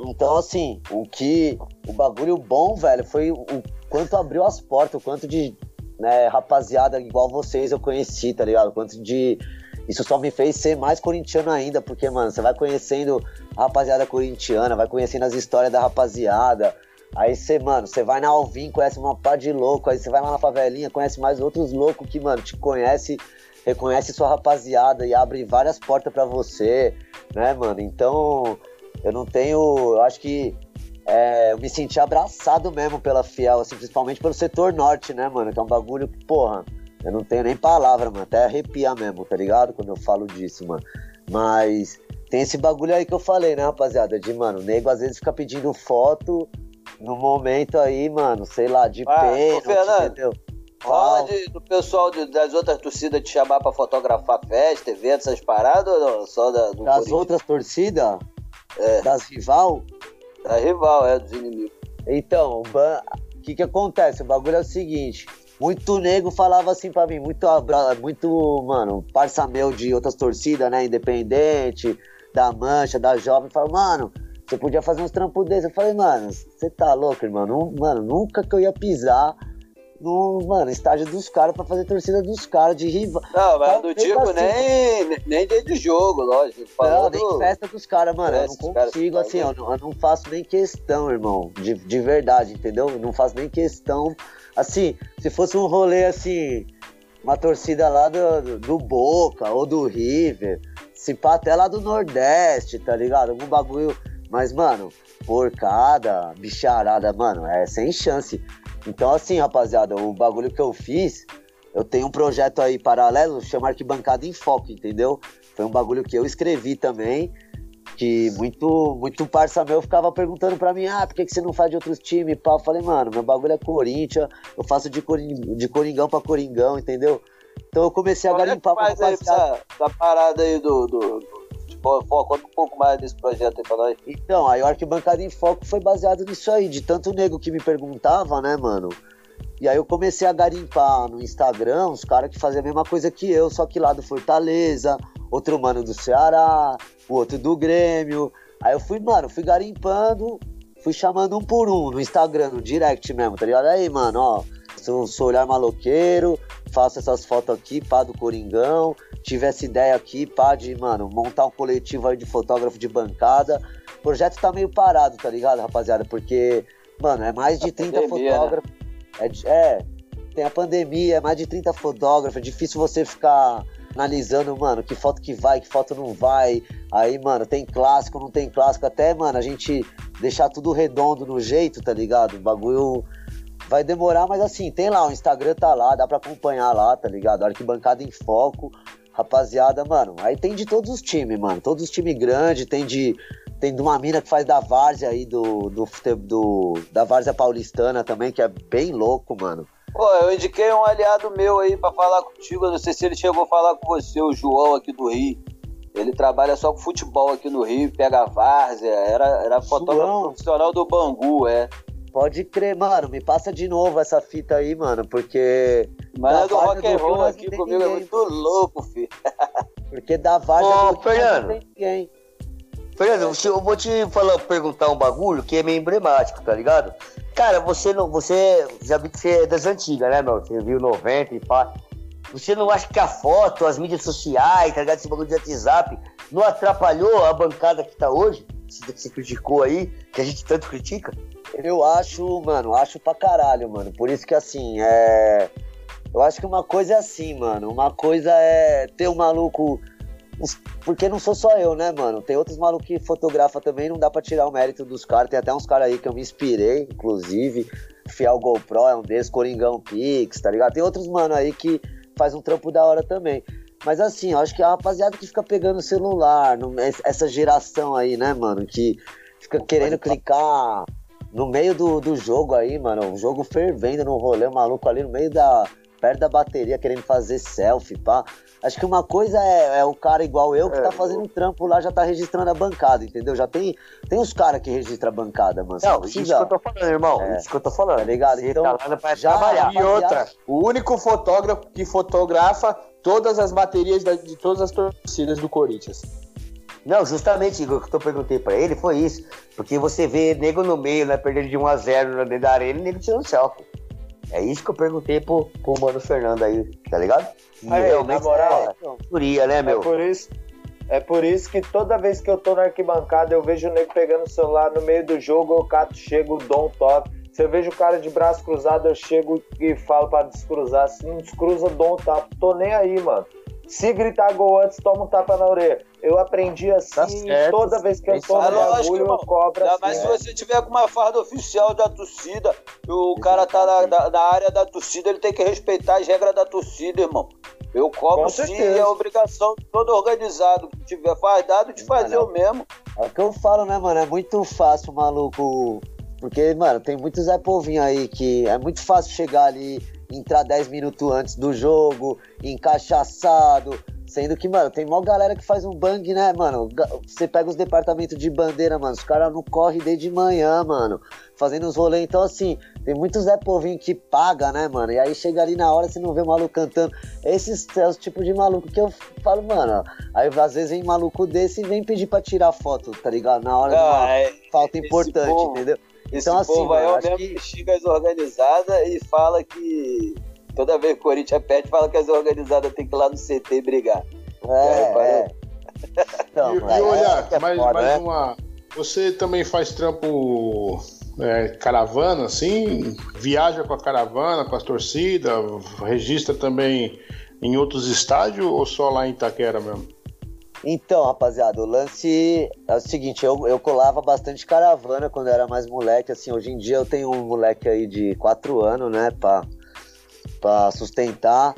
então assim, o que. O bagulho bom, velho, foi o quanto abriu as portas, o quanto de né, rapaziada igual vocês eu conheci, tá ligado? O quanto de. Isso só me fez ser mais corintiano ainda, porque, mano, você vai conhecendo a rapaziada corintiana, vai conhecendo as histórias da rapaziada, Aí você, mano, você vai na Alvim, conhece uma par de louco, aí você vai lá na favelinha, conhece mais outros loucos que, mano, te conhece, reconhece sua rapaziada e abre várias portas para você, né, mano? Então, eu não tenho, eu acho que é, eu me senti abraçado mesmo pela Fiel, assim, principalmente pelo setor norte, né, mano? Que é um bagulho que, porra, eu não tenho nem palavra, mano, até arrepia mesmo, tá ligado? Quando eu falo disso, mano. Mas tem esse bagulho aí que eu falei, né, rapaziada? De, mano, o nego às vezes fica pedindo foto no momento aí, mano, sei lá, de ah, pênalti, Fernando, entendeu? Rola de, do pessoal de, das outras torcidas te chamar pra fotografar festa, evento, essas paradas ou não? Só da, do Das outras torcidas? É. Das rival? Da rival, é, dos inimigos. Então, o que que acontece? O bagulho é o seguinte, muito nego falava assim pra mim, muito, muito mano, parça meu de outras torcidas, né, independente, da Mancha, da Jovem, falava, mano, você podia fazer uns trampos desses. Eu falei, mano, você tá louco, irmão? Mano, nunca que eu ia pisar no, mano, estágio dos caras pra fazer torcida dos caras de rival. Não, mas do tipo assim. nem, nem dentro do jogo, lógico. Não, nem festa dos caras, mano. eu não consigo, assim, eu não, eu não, faço nem questão, irmão. De, de verdade, entendeu? Eu não faço nem questão. Assim, se fosse um rolê assim, uma torcida lá do, do Boca ou do River, se pá até lá do Nordeste, tá ligado? Algum bagulho mas, mano, porcada, bicharada, mano, é sem chance. Então, assim, rapaziada, o bagulho que eu fiz, eu tenho um projeto aí paralelo, chama Arquibancada em Foco, entendeu? Foi um bagulho que eu escrevi também, que muito, muito parça meu ficava perguntando pra mim, ah, por que, que você não faz de outros times? Eu falei, mano, meu bagulho é Corinthians, eu faço de, coring, de Coringão pra Coringão, entendeu? Então eu comecei a garimpar pra rapaziada. Essa, essa parada aí do, do, do Foco, um pouco mais desse projeto aí pra nós. Então, aí o Arquibancada em Foco foi baseado nisso aí, de tanto nego que me perguntava, né, mano? E aí eu comecei a garimpar no Instagram os caras que faziam a mesma coisa que eu, só que lá do Fortaleza, outro mano do Ceará, o outro do Grêmio. Aí eu fui, mano, fui garimpando, fui chamando um por um no Instagram, no direct mesmo, tá ligado? Aí, mano, ó, sou, sou olhar maloqueiro, faço essas fotos aqui, pá, do Coringão, tive essa ideia aqui, pá, de, mano, montar um coletivo aí de fotógrafo de bancada. O projeto tá meio parado, tá ligado, rapaziada? Porque, mano, é mais de 30 pandemia, né? fotógrafos. Né? É, é, tem a pandemia, é mais de 30 fotógrafos, é difícil você ficar analisando, mano, que foto que vai, que foto não vai. Aí, mano, tem clássico, não tem clássico. Até, mano, a gente deixar tudo redondo no jeito, tá ligado? O bagulho vai demorar, mas assim, tem lá, o Instagram tá lá, dá pra acompanhar lá, tá ligado? Arquibancada em foco. Rapaziada, mano, aí tem de todos os times, mano. Todos os times grandes, tem de. Tem de uma mina que faz da Várzea aí, do, do, do, da Várzea Paulistana também, que é bem louco, mano. Pô, eu indiquei um aliado meu aí para falar contigo. Eu não sei se ele chegou a falar com você, o João aqui do Rio. Ele trabalha só com futebol aqui no Rio, pega a várzea, era, era fotógrafo profissional do Bangu, é. Pode crer, mano. Me passa de novo essa fita aí, mano, porque. Mano, do rock and roll aqui comigo é ninguém. é muito louco, filho. Porque da Vargas Ô, Fernando. ninguém. Fernando, eu vou te falar, perguntar um bagulho que é meio emblemático, tá ligado? Cara, você não. Você já vi que você é das antigas, né, meu? Você viu 90 e pá. Você não acha que a foto, as mídias sociais, tá ligado? Esse bagulho de WhatsApp não atrapalhou a bancada que tá hoje? Que você criticou aí, que a gente tanto critica? Eu acho, mano, acho pra caralho, mano. Por isso que assim, é. Eu acho que uma coisa é assim, mano. Uma coisa é ter um maluco. Porque não sou só eu, né, mano? Tem outros malucos que fotografam também, não dá pra tirar o mérito dos caras. Tem até uns caras aí que eu me inspirei, inclusive. Fiel GoPro é um desses, Coringão Pix, tá ligado? Tem outros, mano, aí que faz um trampo da hora também. Mas assim, eu acho que a rapaziada que fica pegando o celular, essa geração aí, né, mano, que fica querendo clicar no meio do, do jogo aí, mano, o jogo fervendo no rolê, o maluco ali no meio da. perto da bateria querendo fazer selfie, pá. Acho que uma coisa é, é o cara igual eu que É, tá fazendo um trampo lá, já tá registrando a bancada, entendeu? Já tem, tem os caras que registram a bancada, mano. Não, isso que eu tô falando, irmão. É. Isso que eu tô falando. tá ligado? Então, tá lá pra já- trabalhar. E outra, o único fotógrafo que fotografa todas as baterias da- de todas as torcidas do Corinthians. Não, justamente, Igor, o que eu perguntei pra ele foi isso. Porque você vê nego no meio, né, perdendo de 1 a 0 na dentro da arena e nego tirando selfie. É isso que eu perguntei pro, pro mano Fernando aí, tá ligado? E Aí, na moral, é furia, né, É meu? por isso. É por isso que toda vez que eu tô na arquibancada, eu vejo o nego pegando o celular no meio do jogo, eu cato, chego, dou um toque. Se eu vejo o cara de braço cruzado, eu chego e falo pra descruzar. Se não descruza, dou um tapa. Tô nem aí, mano. Se gritar gol antes, toma um tapa na orelha. Eu aprendi assim Tá e certo. toda vez que eu É lógico, bagulho, eu irmão. cobro assim. mais se é. você tiver com uma farda oficial da torcida, o cara tá na, da- na área da torcida, ele tem que respeitar as regras da torcida, irmão. Eu cobro sim, é obrigação de todo organizado que tiver fardado de fazer Não. o mesmo. É o que eu falo, né, mano? É muito fácil, maluco. Porque, mano, tem muitos Zé Povinho aí que é muito fácil chegar ali, entrar 10 minutos antes do jogo, encaixaçado. Sendo que, mano, tem mó galera que faz um bang, né, mano? Você pega os departamentos de bandeira, mano, os caras não correm desde manhã, mano, fazendo os rolês. Então, assim, tem muitos Zé Povinho que paga, né, mano? E aí chega ali na hora, você não vê o maluco cantando. Esses é os tipos de maluco que eu falo, mano. Aí às vezes vem maluco desse e vem pedir pra tirar foto, tá ligado? Na hora de uma Ah, é, falta importante, povo- entendeu? Esse Então, assim, povo aí é o mesmo que- que xinga as organizadas e fala que toda vez que o Corinthians perde, fala que as organizadas tem que ir lá no CT brigar. É, reparou? é. Então, E, e olha, é é mais, foda, mais né? uma. Você também faz trampo é, caravana, assim? Viaja com a caravana, com as torcidas? Registra também em outros estádios ou só lá em Itaquera mesmo? Então, rapaziada, o lance é o seguinte, eu, eu colava bastante caravana quando eu era mais moleque, assim, hoje em dia eu tenho um moleque aí de 4 anos, né, pra, pra sustentar.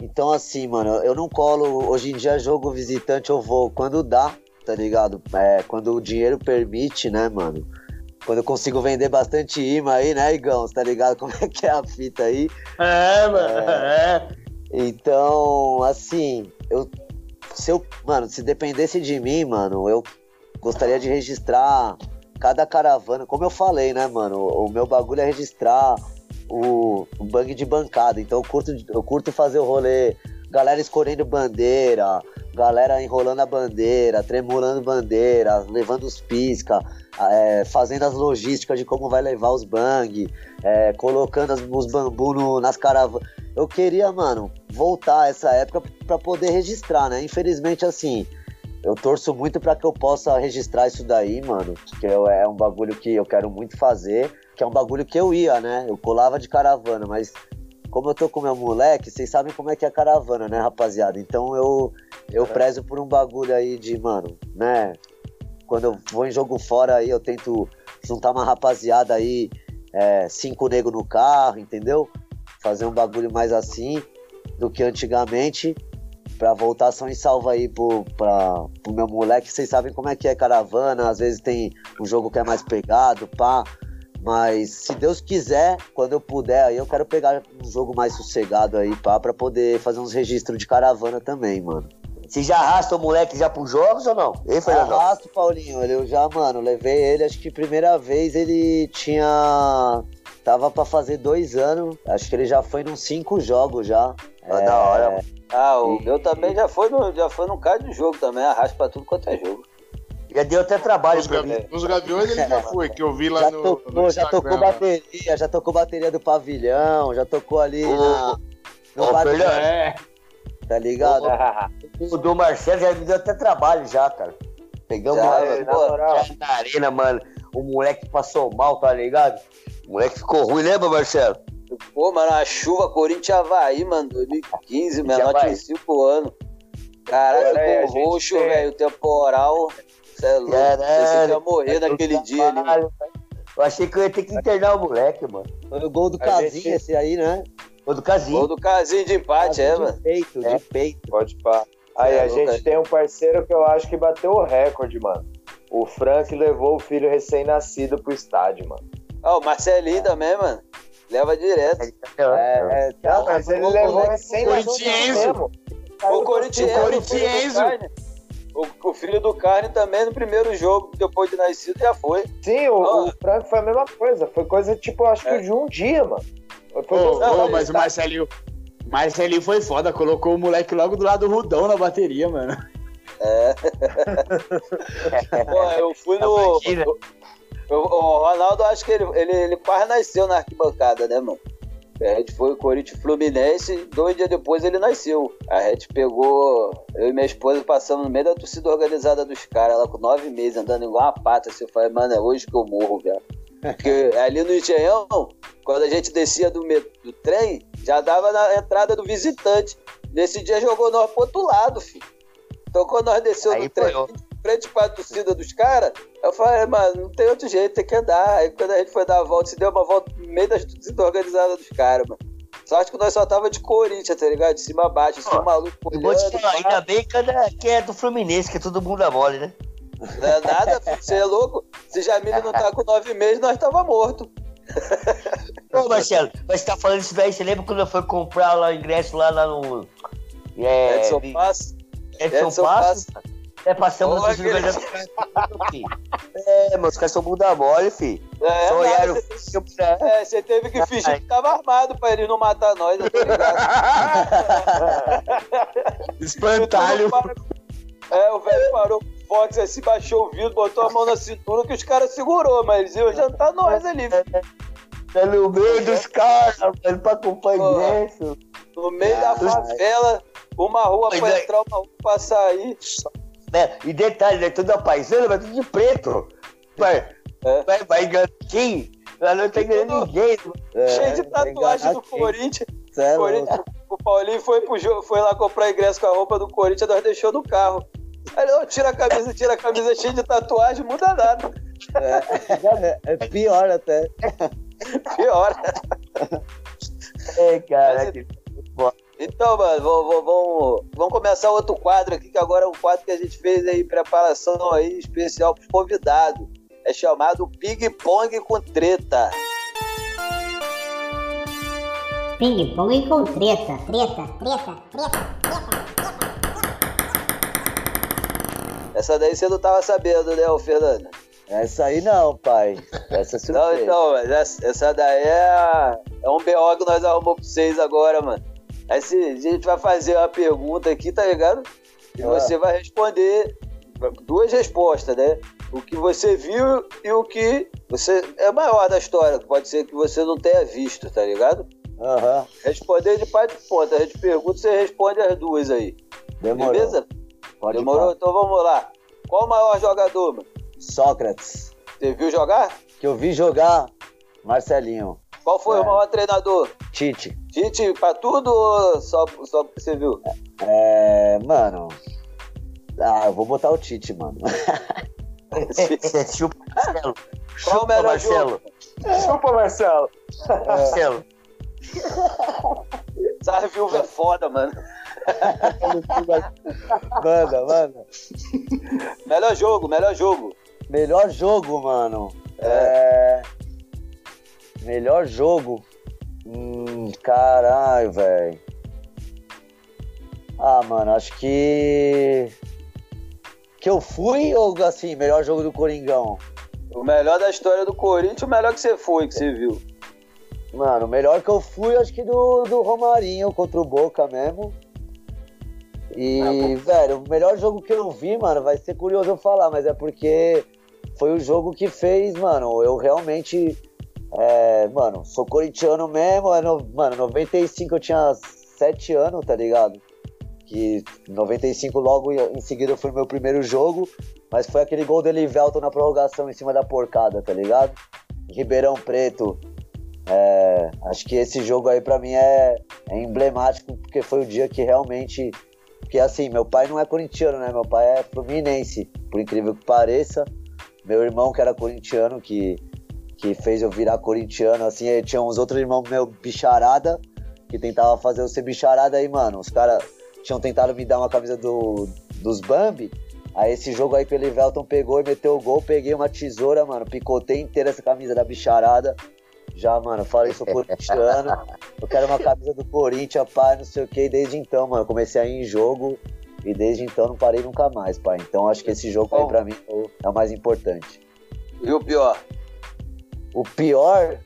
Então, assim, mano, eu não colo, hoje em dia jogo visitante eu vou quando dá, tá ligado? É, quando o dinheiro permite, né, mano? Quando eu consigo vender bastante imã aí, né, Igão? Você tá ligado como é que é a fita aí? É, mano, é. Então, assim, eu. Se eu. Mano, se dependesse de mim, mano, eu gostaria de registrar cada caravana. Como eu falei, né, mano? O, meu bagulho é registrar o, o bang de bancada. Então eu curto, eu curto fazer o rolê. Galera escolhendo bandeira, galera enrolando a bandeira, tremulando bandeira, levando os pisca, é, fazendo as logísticas de como vai levar os bang, é, colocando as- os bambu no- nas caravanas. Eu queria, mano, voltar a essa época pra poder registrar, né? Infelizmente, assim, eu torço muito pra que eu possa registrar isso daí, mano, que eu- é um bagulho que eu quero muito fazer, que é um bagulho que eu ia, né? Eu colava de caravana, mas como eu tô com meu moleque, vocês sabem como é que é a caravana, né, rapaziada? Então eu, eu prezo por um bagulho aí de, mano, né? Quando eu vou em jogo fora aí, eu tento juntar uma rapaziada aí, é, cinco negros no carro, entendeu? Fazer um bagulho mais assim do que antigamente. Pra voltar são e salva aí pro, pra, pro meu moleque. Vocês sabem como é que é caravana. Às vezes tem um jogo que é mais pegado, pá. Mas se Deus quiser, quando eu puder, aí eu quero pegar um jogo mais sossegado aí, pá, pra poder fazer uns registros de caravana também, mano. Você já arrasta o moleque já pros jogos ou não? Ei, Fernando? Arrasto, Paulinho. Eu já, mano, levei ele, acho que primeira vez ele tinha. Tava pra fazer dois anos. Acho que ele já foi nos cinco jogos já. Ah, da hora, mano. Ah, o E- meu também já foi no, já foi no caso de jogo também, arrasta pra tudo quanto é jogo. Já deu até trabalho Os, pra gavi- mim. os Gaviões ele já foi, que eu vi lá Já no, tocou, no já tocou bateria, já tocou bateria do pavilhão, já tocou ali Ô, na, no bar- Fernando. É. tá ligado? O do Marcelo já me deu até trabalho já, cara. Pegamos Já, lá na pô, já na arena, mano. O moleque passou mal, tá ligado? O moleque ficou ruim, lembra, Marcelo? Pô, mano, a chuva Corinthians e Havaí, mano, 2015, menor de 5 anos. Aí, a ficou roxo, tem- velho, temporal. Cê é louco, você ia morrer naquele dia ali. Trabalho, Eu achei que eu ia ter que internar o moleque, mano. Foi o gol do A Casinha gente- esse aí, né? O do Casinho. Gol do casinho de empate, é, de mano. peito, É. de peito. Pode pá. Aí É, a gente é. tem um parceiro que eu acho que bateu o recorde, mano. O Frank levou o filho recém-nascido pro estádio, mano. Ó, o Marcelinho também, mano. Leva direto. É, é, tá, Não, mas ele o levou recém-nascido Corintiense. mesmo. O Corinthians, O Corintiense. O, o filho do Carne também no primeiro jogo, depois de nascido, já foi. Sim, o, Ó. o Frank foi a mesma coisa. Foi coisa, tipo, acho que É. de um dia, mano. Foi Ô, coisa- ô, mas o Marcelinho. Marcelinho foi foda, colocou o moleque logo do lado do Rudão na bateria, mano. Pô, eu fui no. O Ronaldo, acho que ele, ele, ele quase nasceu na arquibancada, né, mano? A gente foi o Corinthians Fluminense, dois dias depois ele nasceu. A gente pegou, eu e minha esposa passamos no meio da torcida organizada dos caras, lá com nove meses, andando igual uma pata. Assim, eu falei, mano, é hoje que eu morro, velho. Porque ali no Engenhão, quando a gente descia do, do trem, já dava na entrada do visitante. Nesse dia jogou nós pro outro lado, filho. Então quando nós desceu do trem, frente pra torcida dos caras, eu falei, mano, não tem outro jeito, tem que andar. Aí quando a gente foi dar a volta, se deu uma volta no meio da torcida organizada dos caras, mano. Sorte que nós só tava de Corinthians, tá ligado? De cima a baixo, assim, um maluco Eu vou te olhando, falar, ainda bem que é, que é do Fluminense, que é todo mundo mole, né? Não é nada, filho, você é louco? Se Jamile não tá com nove meses, nós tava morto. Ô, Marcelo, mas você tá falando isso daí, você lembra quando eu fui comprar lá o ingresso lá, lá no. É, Edson Passo. Edson Edson Passos? É, passamos torcida aquele-. É, mas os caras são bunda mole, filho. É, Só olharam. você, é, você teve que fingir que tava armado pra eles não matar nós, tá ligado? Espantalho. É, o velho parou Fox assim, baixou o vidro, botou a mão na cintura que os caras segurou, mas eles iam jantar nós ali. Tá no meio dos caras, mano, pra ingresso. No meio da favela, uma rua pra é. entrar, uma rua pra sair. Né? E detalhe, né? Tudo paisano, mas tudo de preto. Vai, É. vai, vai enganar quem? Ela não tá enganando ninguém. É, cheio de tatuagem enganar do quem? Corinthians. É louco. O Paulinho foi, pro jogo, foi lá comprar ingresso com a roupa do Corinthians, nós deixou no carro. Aí ele, "Ô, tira a camisa, tira a camisa cheia de tatuagem, muda nada. É, é pior até. Pior. É, cara. Que- Então, mano, vamos, vamos- vamos, vamos começar outro quadro aqui, que agora é um quadro que a gente fez aí, preparação aí especial pros convidados. É chamado Ping Pong com Treta. Ping pong com treta, treta, treta, treta. Essa daí você não tava sabendo, né, ô Fernando? Essa aí não, pai. Essa é Não, então, mas essa, essa daí é, é um BO que nós arrumamos pra vocês agora, mano. Aí se, a gente vai fazer uma pergunta aqui, tá ligado? E Ah. você vai responder duas respostas, né? O que você viu e o que você. É maior da história, pode ser que você não tenha visto, tá ligado? Aham, Responder de parte de ponta. A gente pergunta, você responde as duas aí. demorou. Beleza? Pode Demorou? Então vamos lá. Qual o maior jogador, mano? Sócrates. Você viu jogar? Que eu vi jogar Marcelinho. Qual foi É. o maior treinador? Tite. Tite pra tudo ou só, só porque você viu? É. Mano. Ah, eu vou botar o Tite, mano. É, chupa, Marcelo. Qual o Chupa, melhor Marcelo. jogo? Desculpa, Marcelo. Marcelo. Essa viúva é foda, mano. Manda, manda. Melhor jogo, melhor jogo. Melhor jogo, mano. É. Melhor jogo. Hum, caralho, velho. Ah, mano, acho que. Que eu fui ou assim, melhor jogo do Coringão? O melhor da história do Corinthians, o melhor que você foi, que você viu. Mano, o melhor que eu fui, acho que do, do Romarinho contra o Boca mesmo. E, velho, o melhor jogo que eu vi, mano, vai ser curioso eu falar, mas é porque foi o jogo que fez, mano, eu realmente. É, mano, sou corintiano mesmo, é no- mano, 95 eu tinha 7 anos, tá ligado? Que 95 logo em seguida foi meu primeiro jogo, mas foi aquele gol do Elivelton na prorrogação em cima da porcada, tá ligado? Ribeirão Preto. É, acho que esse jogo aí pra mim é, é emblemático, porque foi o dia que realmente. Porque assim, meu pai não é corintiano, né? Meu pai é fluminense, por incrível que pareça. Meu irmão, que era corintiano, que, que fez eu virar corintiano, assim, aí tinha uns outros irmãos meu bicharada, que tentava fazer eu ser bicharada aí, mano. Os caras tinham tentado me dar uma camisa do, dos Bambi. Aí esse jogo aí que o Elivelton pegou e meteu o gol, peguei uma tesoura, mano, picotei inteira essa camisa da bicharada. Já, mano, falei, sou corintiano, eu quero uma camisa do Corinthians, pai, não sei o que. E desde então, mano, eu comecei a ir em jogo e desde então não parei nunca mais, pai. Então acho que esse jogo aí Bom. pra mim é o- é o mais importante. E o pior? O pior,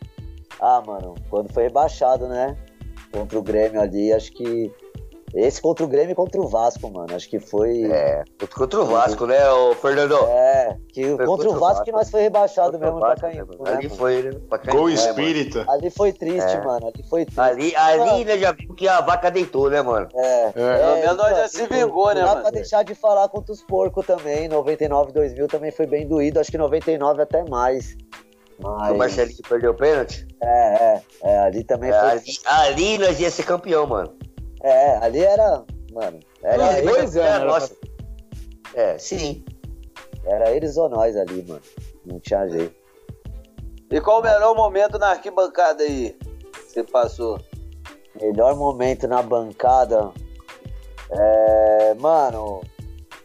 ah, mano, quando foi rebaixado, né? Contra o Grêmio ali, acho que. Esse contra o Grêmio e contra o Vasco, mano. Acho que foi. É, contra o Vasco, né, ô Fernando? É, que Foi contra o Vasco que nós foi rebaixado Contra o mesmo pra Vasco, Caimbu, né, mano? né, Ali mano? foi, né? Pra Caimbu, Gol né, mano? espírita. Ali foi triste, É. mano. Ali foi triste. Ali, ali né, já viu que a vaca deitou, né, mano? É, É. Pelo menos nós já se vingou, né, Não dá mano? pra deixar de falar contra os porcos também. 99, 2000 também foi bem doído. Acho que 99 até mais. Mas, O Marcelinho perdeu o pênalti. É, é, é. Ali também É, foi. ali, ali nós ia ser campeão, mano. É, ali era. Mano, era, eles, dois anos, era Nossa. É, sim. era eles ou nós ali, mano. Não tinha jeito. E qual o melhor momento na arquibancada aí? que Você passou? Melhor momento na bancada. É. Mano,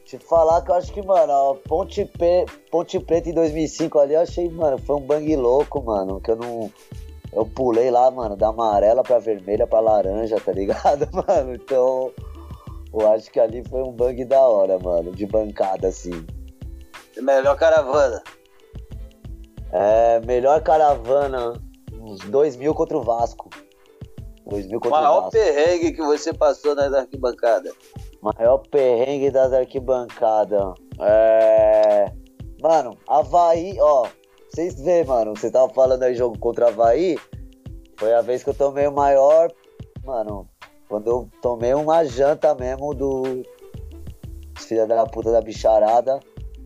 te falar que eu acho que, mano, ó, Ponte, Pe... Ponte Preta em 2005 ali, eu achei, mano, foi um bang louco, mano. Que eu não. Eu pulei lá, mano, da amarela pra vermelha pra laranja, tá ligado, mano? Então. Eu acho que ali foi um bang da hora, mano, de bancada, assim. Melhor caravana. É, melhor caravana, uns 2 mil contra o Vasco. 2 mil O contra o maior Vasco. perrengue que você passou nas arquibancadas. Maior perrengue das arquibancadas. É. Mano, Havaí, ó. Vocês vê, mano, você tava falando aí jogo contra Havaí. Foi a vez que eu tomei o maior. Mano, quando eu tomei uma janta mesmo do. Filha da puta da bicharada.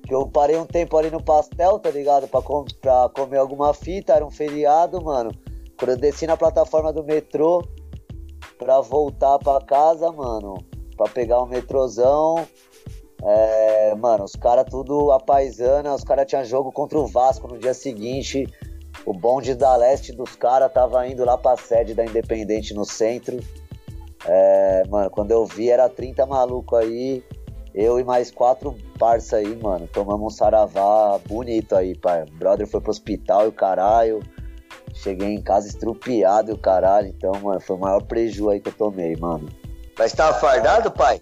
Que eu parei um tempo ali no pastel, tá ligado? Pra, com- pra comer alguma fita, era um feriado, mano. Quando eu desci na plataforma do metrô pra voltar pra casa, mano, pra pegar um metrozão. É, mano, os caras tudo a paisana, os caras tinham jogo contra o Vasco no dia seguinte. O bonde da leste dos caras tava indo lá pra sede da Independente no centro. É, mano, quando eu vi era 30 maluco aí. Eu e mais quatro parça aí, mano. Tomamos um saravá bonito aí, pai. O brother foi pro hospital e o caralho. Cheguei em casa estrupiado e o caralho. Então, mano, foi o maior preju aí que eu tomei, mano. Mas tava fardado, pai?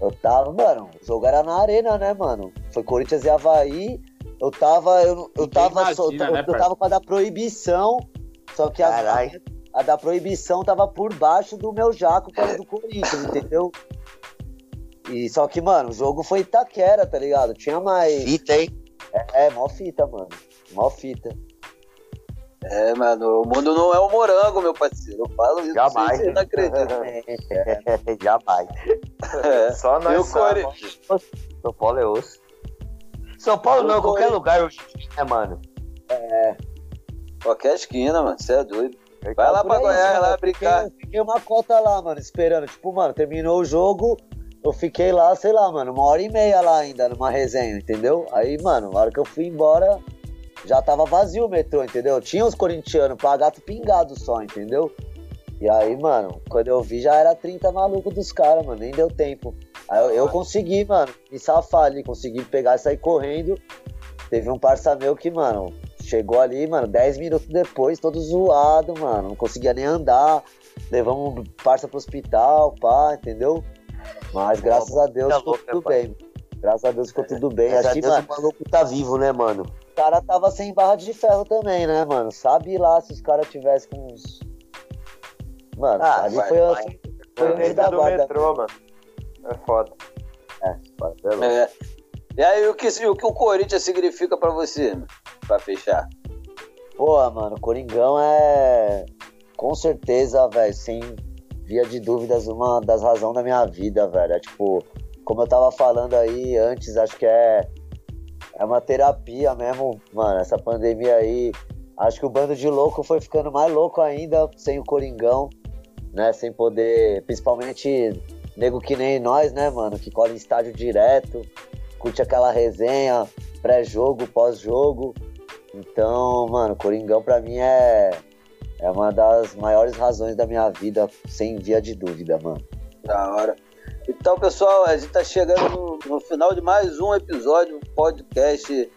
Eu tava, mano, o jogo era na arena, né, mano? Foi Corinthians e Havaí. Eu tava, eu, eu tava, só- imagina, eu, né, eu tava com a da proibição, só que a, a da proibição tava por baixo do meu jaco, era do Corinthians, entendeu? E só que, mano, o jogo foi Itaquera, tá ligado? Tinha mais. Fita, hein? É, mó fita, mano. Mó fita. É, mano, o mundo não é um morango, meu parceiro. Eu falo isso, Jamais. você não acredita. Jamais. É. Só nós Core- sabemos. São Paulo é osso. São Paulo não, qualquer lugar hoje, né, mano? Qualquer esquina, mano, você é doido. Vai lá Por pra Goiás, mano, lá brincar. Fiquei, fiquei uma cota lá, mano, esperando. Tipo, mano, terminou o jogo, eu fiquei lá, sei lá, mano, uma hora e meia lá ainda, numa resenha, entendeu? Aí, mano, na hora que eu fui embora, já tava vazio o metrô, entendeu? Tinha os corintianos pra gato pingado só, entendeu? E aí, mano, quando eu vi já era 30 maluco dos caras, mano, nem deu tempo. Aí eu, eu consegui, mano, me safar ali, consegui pegar e sair correndo. Teve um parça meu que, mano, chegou ali, mano, 10 minutos depois, todo zoado, mano, não conseguia nem andar. Levamos um parça pro hospital, pá, entendeu? Mas graças a Deus Tá ficou tudo bem. Graças a Deus ficou tudo bem. Graças a Deus, o maluco tá vivo, né, mano? O cara tava sem barra de ferro também, né, mano? Sabe lá se os caras tivessem com uns. Mano, Ah, ali vai, foi, vai. foi o meio da do guarda. metrô, mano. É foda. É, ser louco. É. E aí, o que, o que o Corinthians significa pra você, mano? pra fechar? Porra, mano, Coringão é com certeza, velho, sem via de dúvidas, uma das razões da minha vida, velho. É tipo, como eu tava falando aí antes, acho que é, é uma terapia mesmo, mano. Essa pandemia aí, acho que o bando de louco foi ficando mais louco ainda sem o Coringão, né? Sem poder, principalmente nego que nem nós, né, mano, que cola em estádio direto, curte aquela resenha, pré-jogo, pós-jogo. Então, mano, Coringão pra mim é, é uma das maiores razões da minha vida, sem via de dúvida, mano. Da hora. Então, pessoal, a gente tá chegando no, no final de mais um episódio do podcast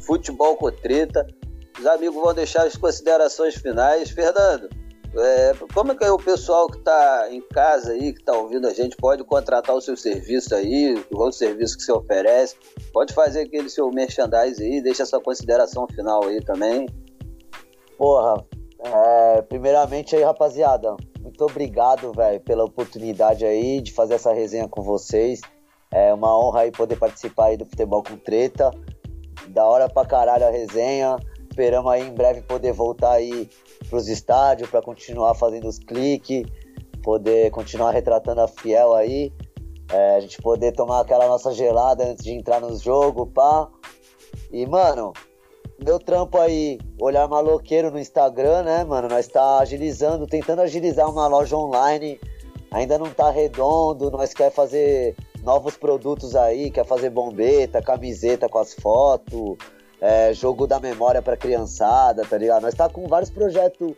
Futebol com Treta. Os amigos vão deixar as considerações finais. Fernando, é, como é que o pessoal que está em casa aí, que está ouvindo a gente, pode contratar o seu serviço aí, o serviço que você oferece? Pode fazer aquele seu merchandise aí, deixa sua consideração final aí também. Porra, é, primeiramente aí, rapaziada, muito obrigado, velho, pela oportunidade aí de fazer essa resenha com vocês. É uma honra aí poder participar aí do Futebol com Treta. Da hora pra caralho a resenha. Esperamos aí em breve poder voltar aí pros estádios para continuar fazendo os cliques, poder continuar retratando a Fiel aí. É, a gente poder tomar aquela nossa gelada antes de entrar no jogo, pá. E, mano, meu trampo aí, olhar maloqueiro no Instagram, né, mano? Nós tá agilizando, tentando agilizar uma loja online. Ainda não tá redondo, nós quer fazer novos produtos aí, quer fazer bombeta, camiseta com as fotos, é, jogo da memória pra criançada, tá ligado? Nós tá com vários projetos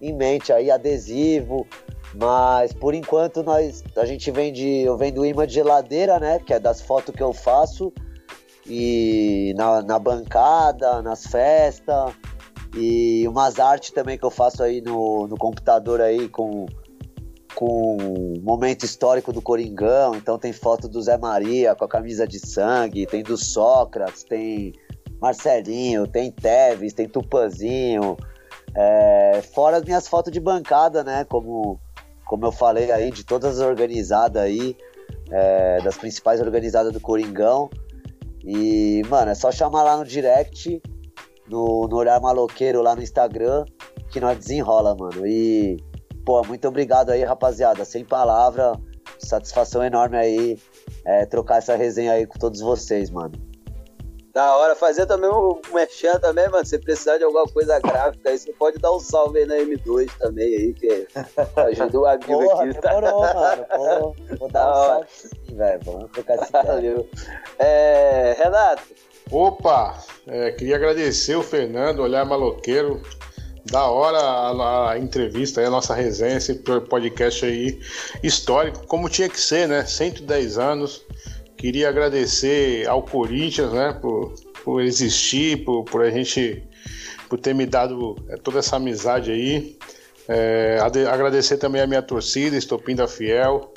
em mente aí, adesivo, mas por enquanto nós a gente vende, eu vendo imã de geladeira, né, que é das fotos que eu faço e na, na bancada, nas festas. E umas artes também que eu faço aí no, no computador aí com com momento histórico do Coringão, então tem foto do Zé Maria com a camisa de sangue, tem do Sócrates, tem Marcelinho, tem Teves, tem Tupanzinho, é, fora as minhas fotos de bancada, né, como, como eu falei aí, de todas as organizadas aí, é, das principais organizadas do Coringão, e, mano, é só chamar lá no direct, no, no Olhar Maloqueiro lá no Instagram, que nós desenrola, mano. E, pô, muito obrigado aí, rapaziada. Sem palavra, satisfação enorme aí é, trocar essa resenha aí com todos vocês, mano. Da hora, fazer também um merchan também, mano. Se precisar de alguma coisa gráfica aí, você pode dar um salve aí na M2 também aí, que ajuda o amigo Porra, aqui. tá? demorou, mano. Pô, vou dar um Da hora. salve sim, velho. Vamos trocar esse. Valeu. É, Renato, Opa, é, queria agradecer o Fernando, Olhar Maloqueiro. Da hora a, a entrevista, aí, a nossa resenha, esse podcast aí histórico, como tinha que ser, né? 110 anos. Queria agradecer ao Corinthians, né, por, por existir, por, por a gente, por ter me dado é, toda essa amizade aí. É, ade- agradecer também a minha torcida, Estopim da Fiel.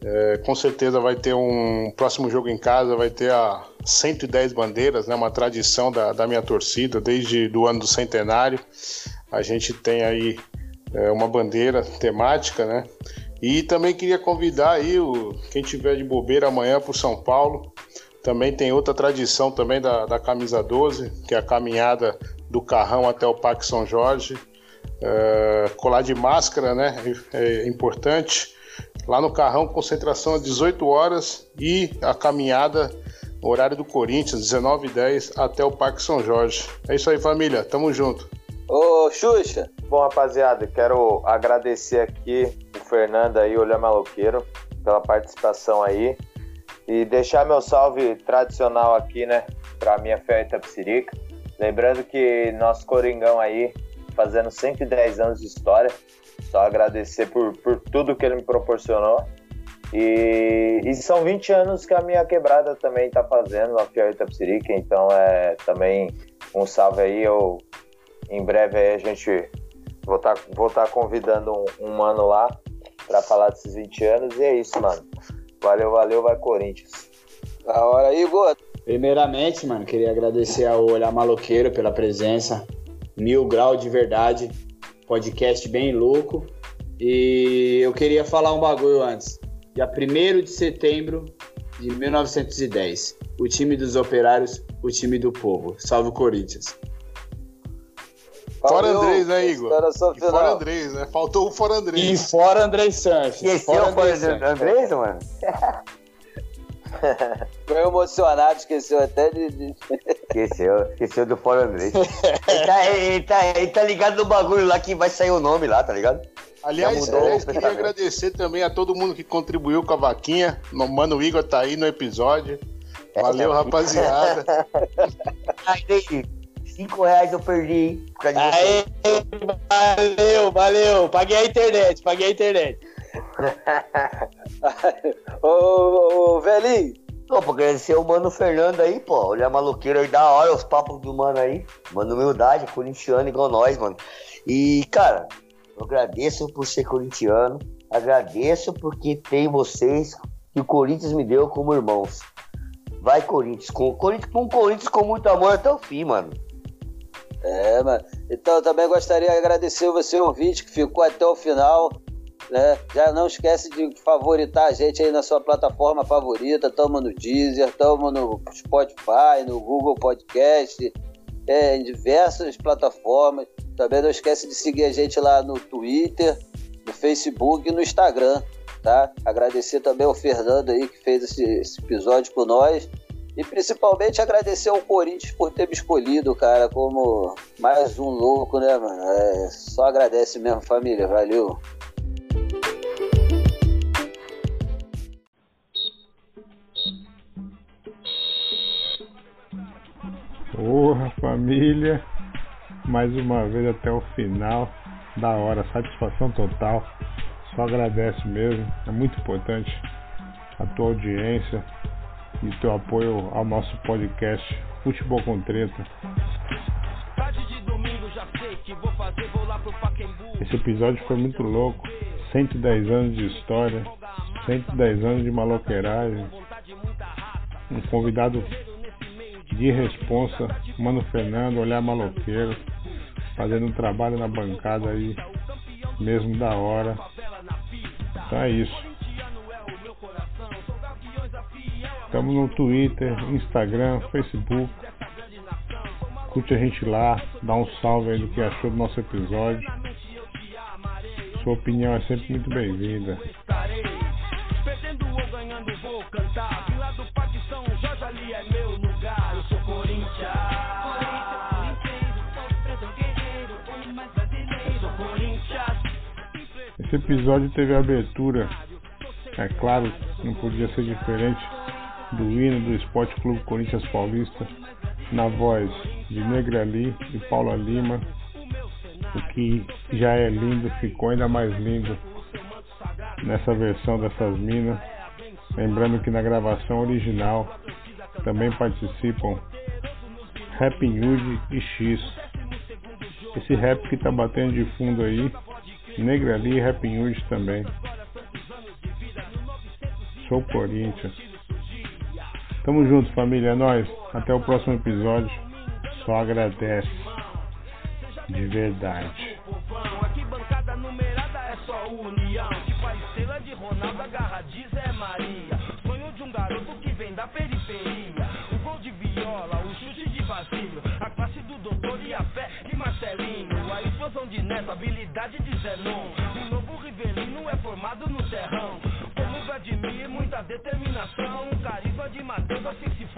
É, com certeza vai ter um próximo jogo em casa, vai ter a 110 bandeiras, né, uma tradição da, da minha torcida desde do ano do centenário. A gente tem aí é, uma bandeira temática, né? E também queria convidar aí o, quem tiver de bobeira amanhã para São Paulo. Também tem outra tradição também da, da camisa 12, que é a caminhada do Carrão até o Parque São Jorge. É, colar de máscara, né? É, é importante. Lá no Carrão, concentração às 18 horas e a caminhada, horário do Corinthians, 19h10 até o Parque São Jorge. É isso aí, família. Tamo junto. Ô Xuxa, Bom, rapaziada, quero agradecer aqui o Fernando aí, o Olhar Maloqueiro, pela participação aí. E deixar meu salve tradicional aqui, né, pra minha fé Itapsirica. Lembrando que nosso Coringão aí, fazendo 110 anos de história. Só agradecer por, por tudo que ele me proporcionou. E, e são 20 anos que a minha quebrada também tá fazendo, a Fiel Itapsirica. Então é também um salve aí. Eu, em breve aí a gente Vou estar vou tá convidando um, um mano lá pra falar desses 20 anos. E é isso, mano. Valeu, valeu, vai Corinthians. da hora. Igor, Primeiramente, mano, queria agradecer ao Olhar Maloqueiro pela presença. Mil grau de verdade. Podcast bem louco. E eu queria falar um bagulho antes. dia 1 de setembro de 1910. O time dos operários, o time do povo. Salve o Corinthians. Fora Andrés, né, Igor? consideração E fora. Andrés, né? Faltou o fora E Andrés. fora André Sanches. Esqueceu o Andrés Fora Sanches. Andrés, mano? Ficou emocionado, esqueceu até de. Esqueceu, esqueceu do Fora Andrés. ele, tá, ele, tá, ele tá ligado no bagulho lá que vai sair o nome lá, tá ligado? Aliás, aliás o queria agradecer também a todo mundo que contribuiu com a vaquinha. O Mano Igor tá aí no episódio. Valeu, rapaziada. Aí, daí, cinco reais eu perdi, Aê, valeu, valeu. Paguei a internet, paguei a internet. ô, ô, ô, velhinho, Pô, pra agradecer o Mano Fernando aí, pô. Olha a maloqueira aí, da hora os papos do Mano aí. Mano, humildade, corintiano igual nós, mano. E, cara, eu agradeço por ser corintiano. Agradeço porque tem vocês que o Corinthians me deu como irmãos. Vai, Corinthians. Com, Corinthians, com o Corinthians com muito amor até o fim, mano. É, mano. Então eu também gostaria de agradecer você, ouvinte, que ficou até o final. Né? Já não esquece de favoritar a gente aí na sua plataforma favorita. Tamo no Deezer, tamo no Spotify, no Google Podcast, é, em diversas plataformas. Também não esquece de seguir a gente lá no Twitter, no Facebook e no Instagram. Tá? Agradecer também ao Fernando aí que fez esse, esse episódio com nós. E principalmente agradecer ao Corinthians por ter me escolhido, cara, como mais um louco, né, mano? É, só agradece mesmo, família. Valeu. Porra, família. Mais uma vez até o final. Da hora, satisfação total. Só agradece mesmo. É muito importante a tua audiência e o teu apoio ao nosso podcast Futebol com Treta. Esse episódio foi muito louco. 110 anos de história, 110 anos de maloqueiragem. Um convidado de responsa, Mano Fernando, olhar maloqueiro, fazendo um trabalho na bancada aí, mesmo da hora. Então é isso. Estamos no Twitter, Instagram, Facebook. Curte a gente lá, dá um salve aí do que achou do nosso episódio. Sua opinião é sempre muito bem-vinda. Esse episódio teve abertura, é claro, não podia ser diferente, do hino do Esporte Clube Corinthians Paulista, na voz de Negrali e Paula Lima. O que já é lindo ficou ainda mais lindo nessa versão dessas minas. Lembrando que na gravação original também participam Rap Hood e X. Esse rap que tá batendo de fundo aí, Negra ali e Rap Hood também. Sou Corinthians. Tamo junto, família. É nóis. Até o próximo episódio. Só agradece. De verdade. Aqui bancada numerada é só união Tipo a estrela de Ronaldo, a garra de Zé Maria Sonho de um garoto que vem da periferia O gol de viola, o chute de Basílio A classe do doutor e a fé de Marcelinho A explosão de Neto, habilidade de Zenon O novo Rivelino é formado no terrão determinação Carisma de Matheus, assim se forma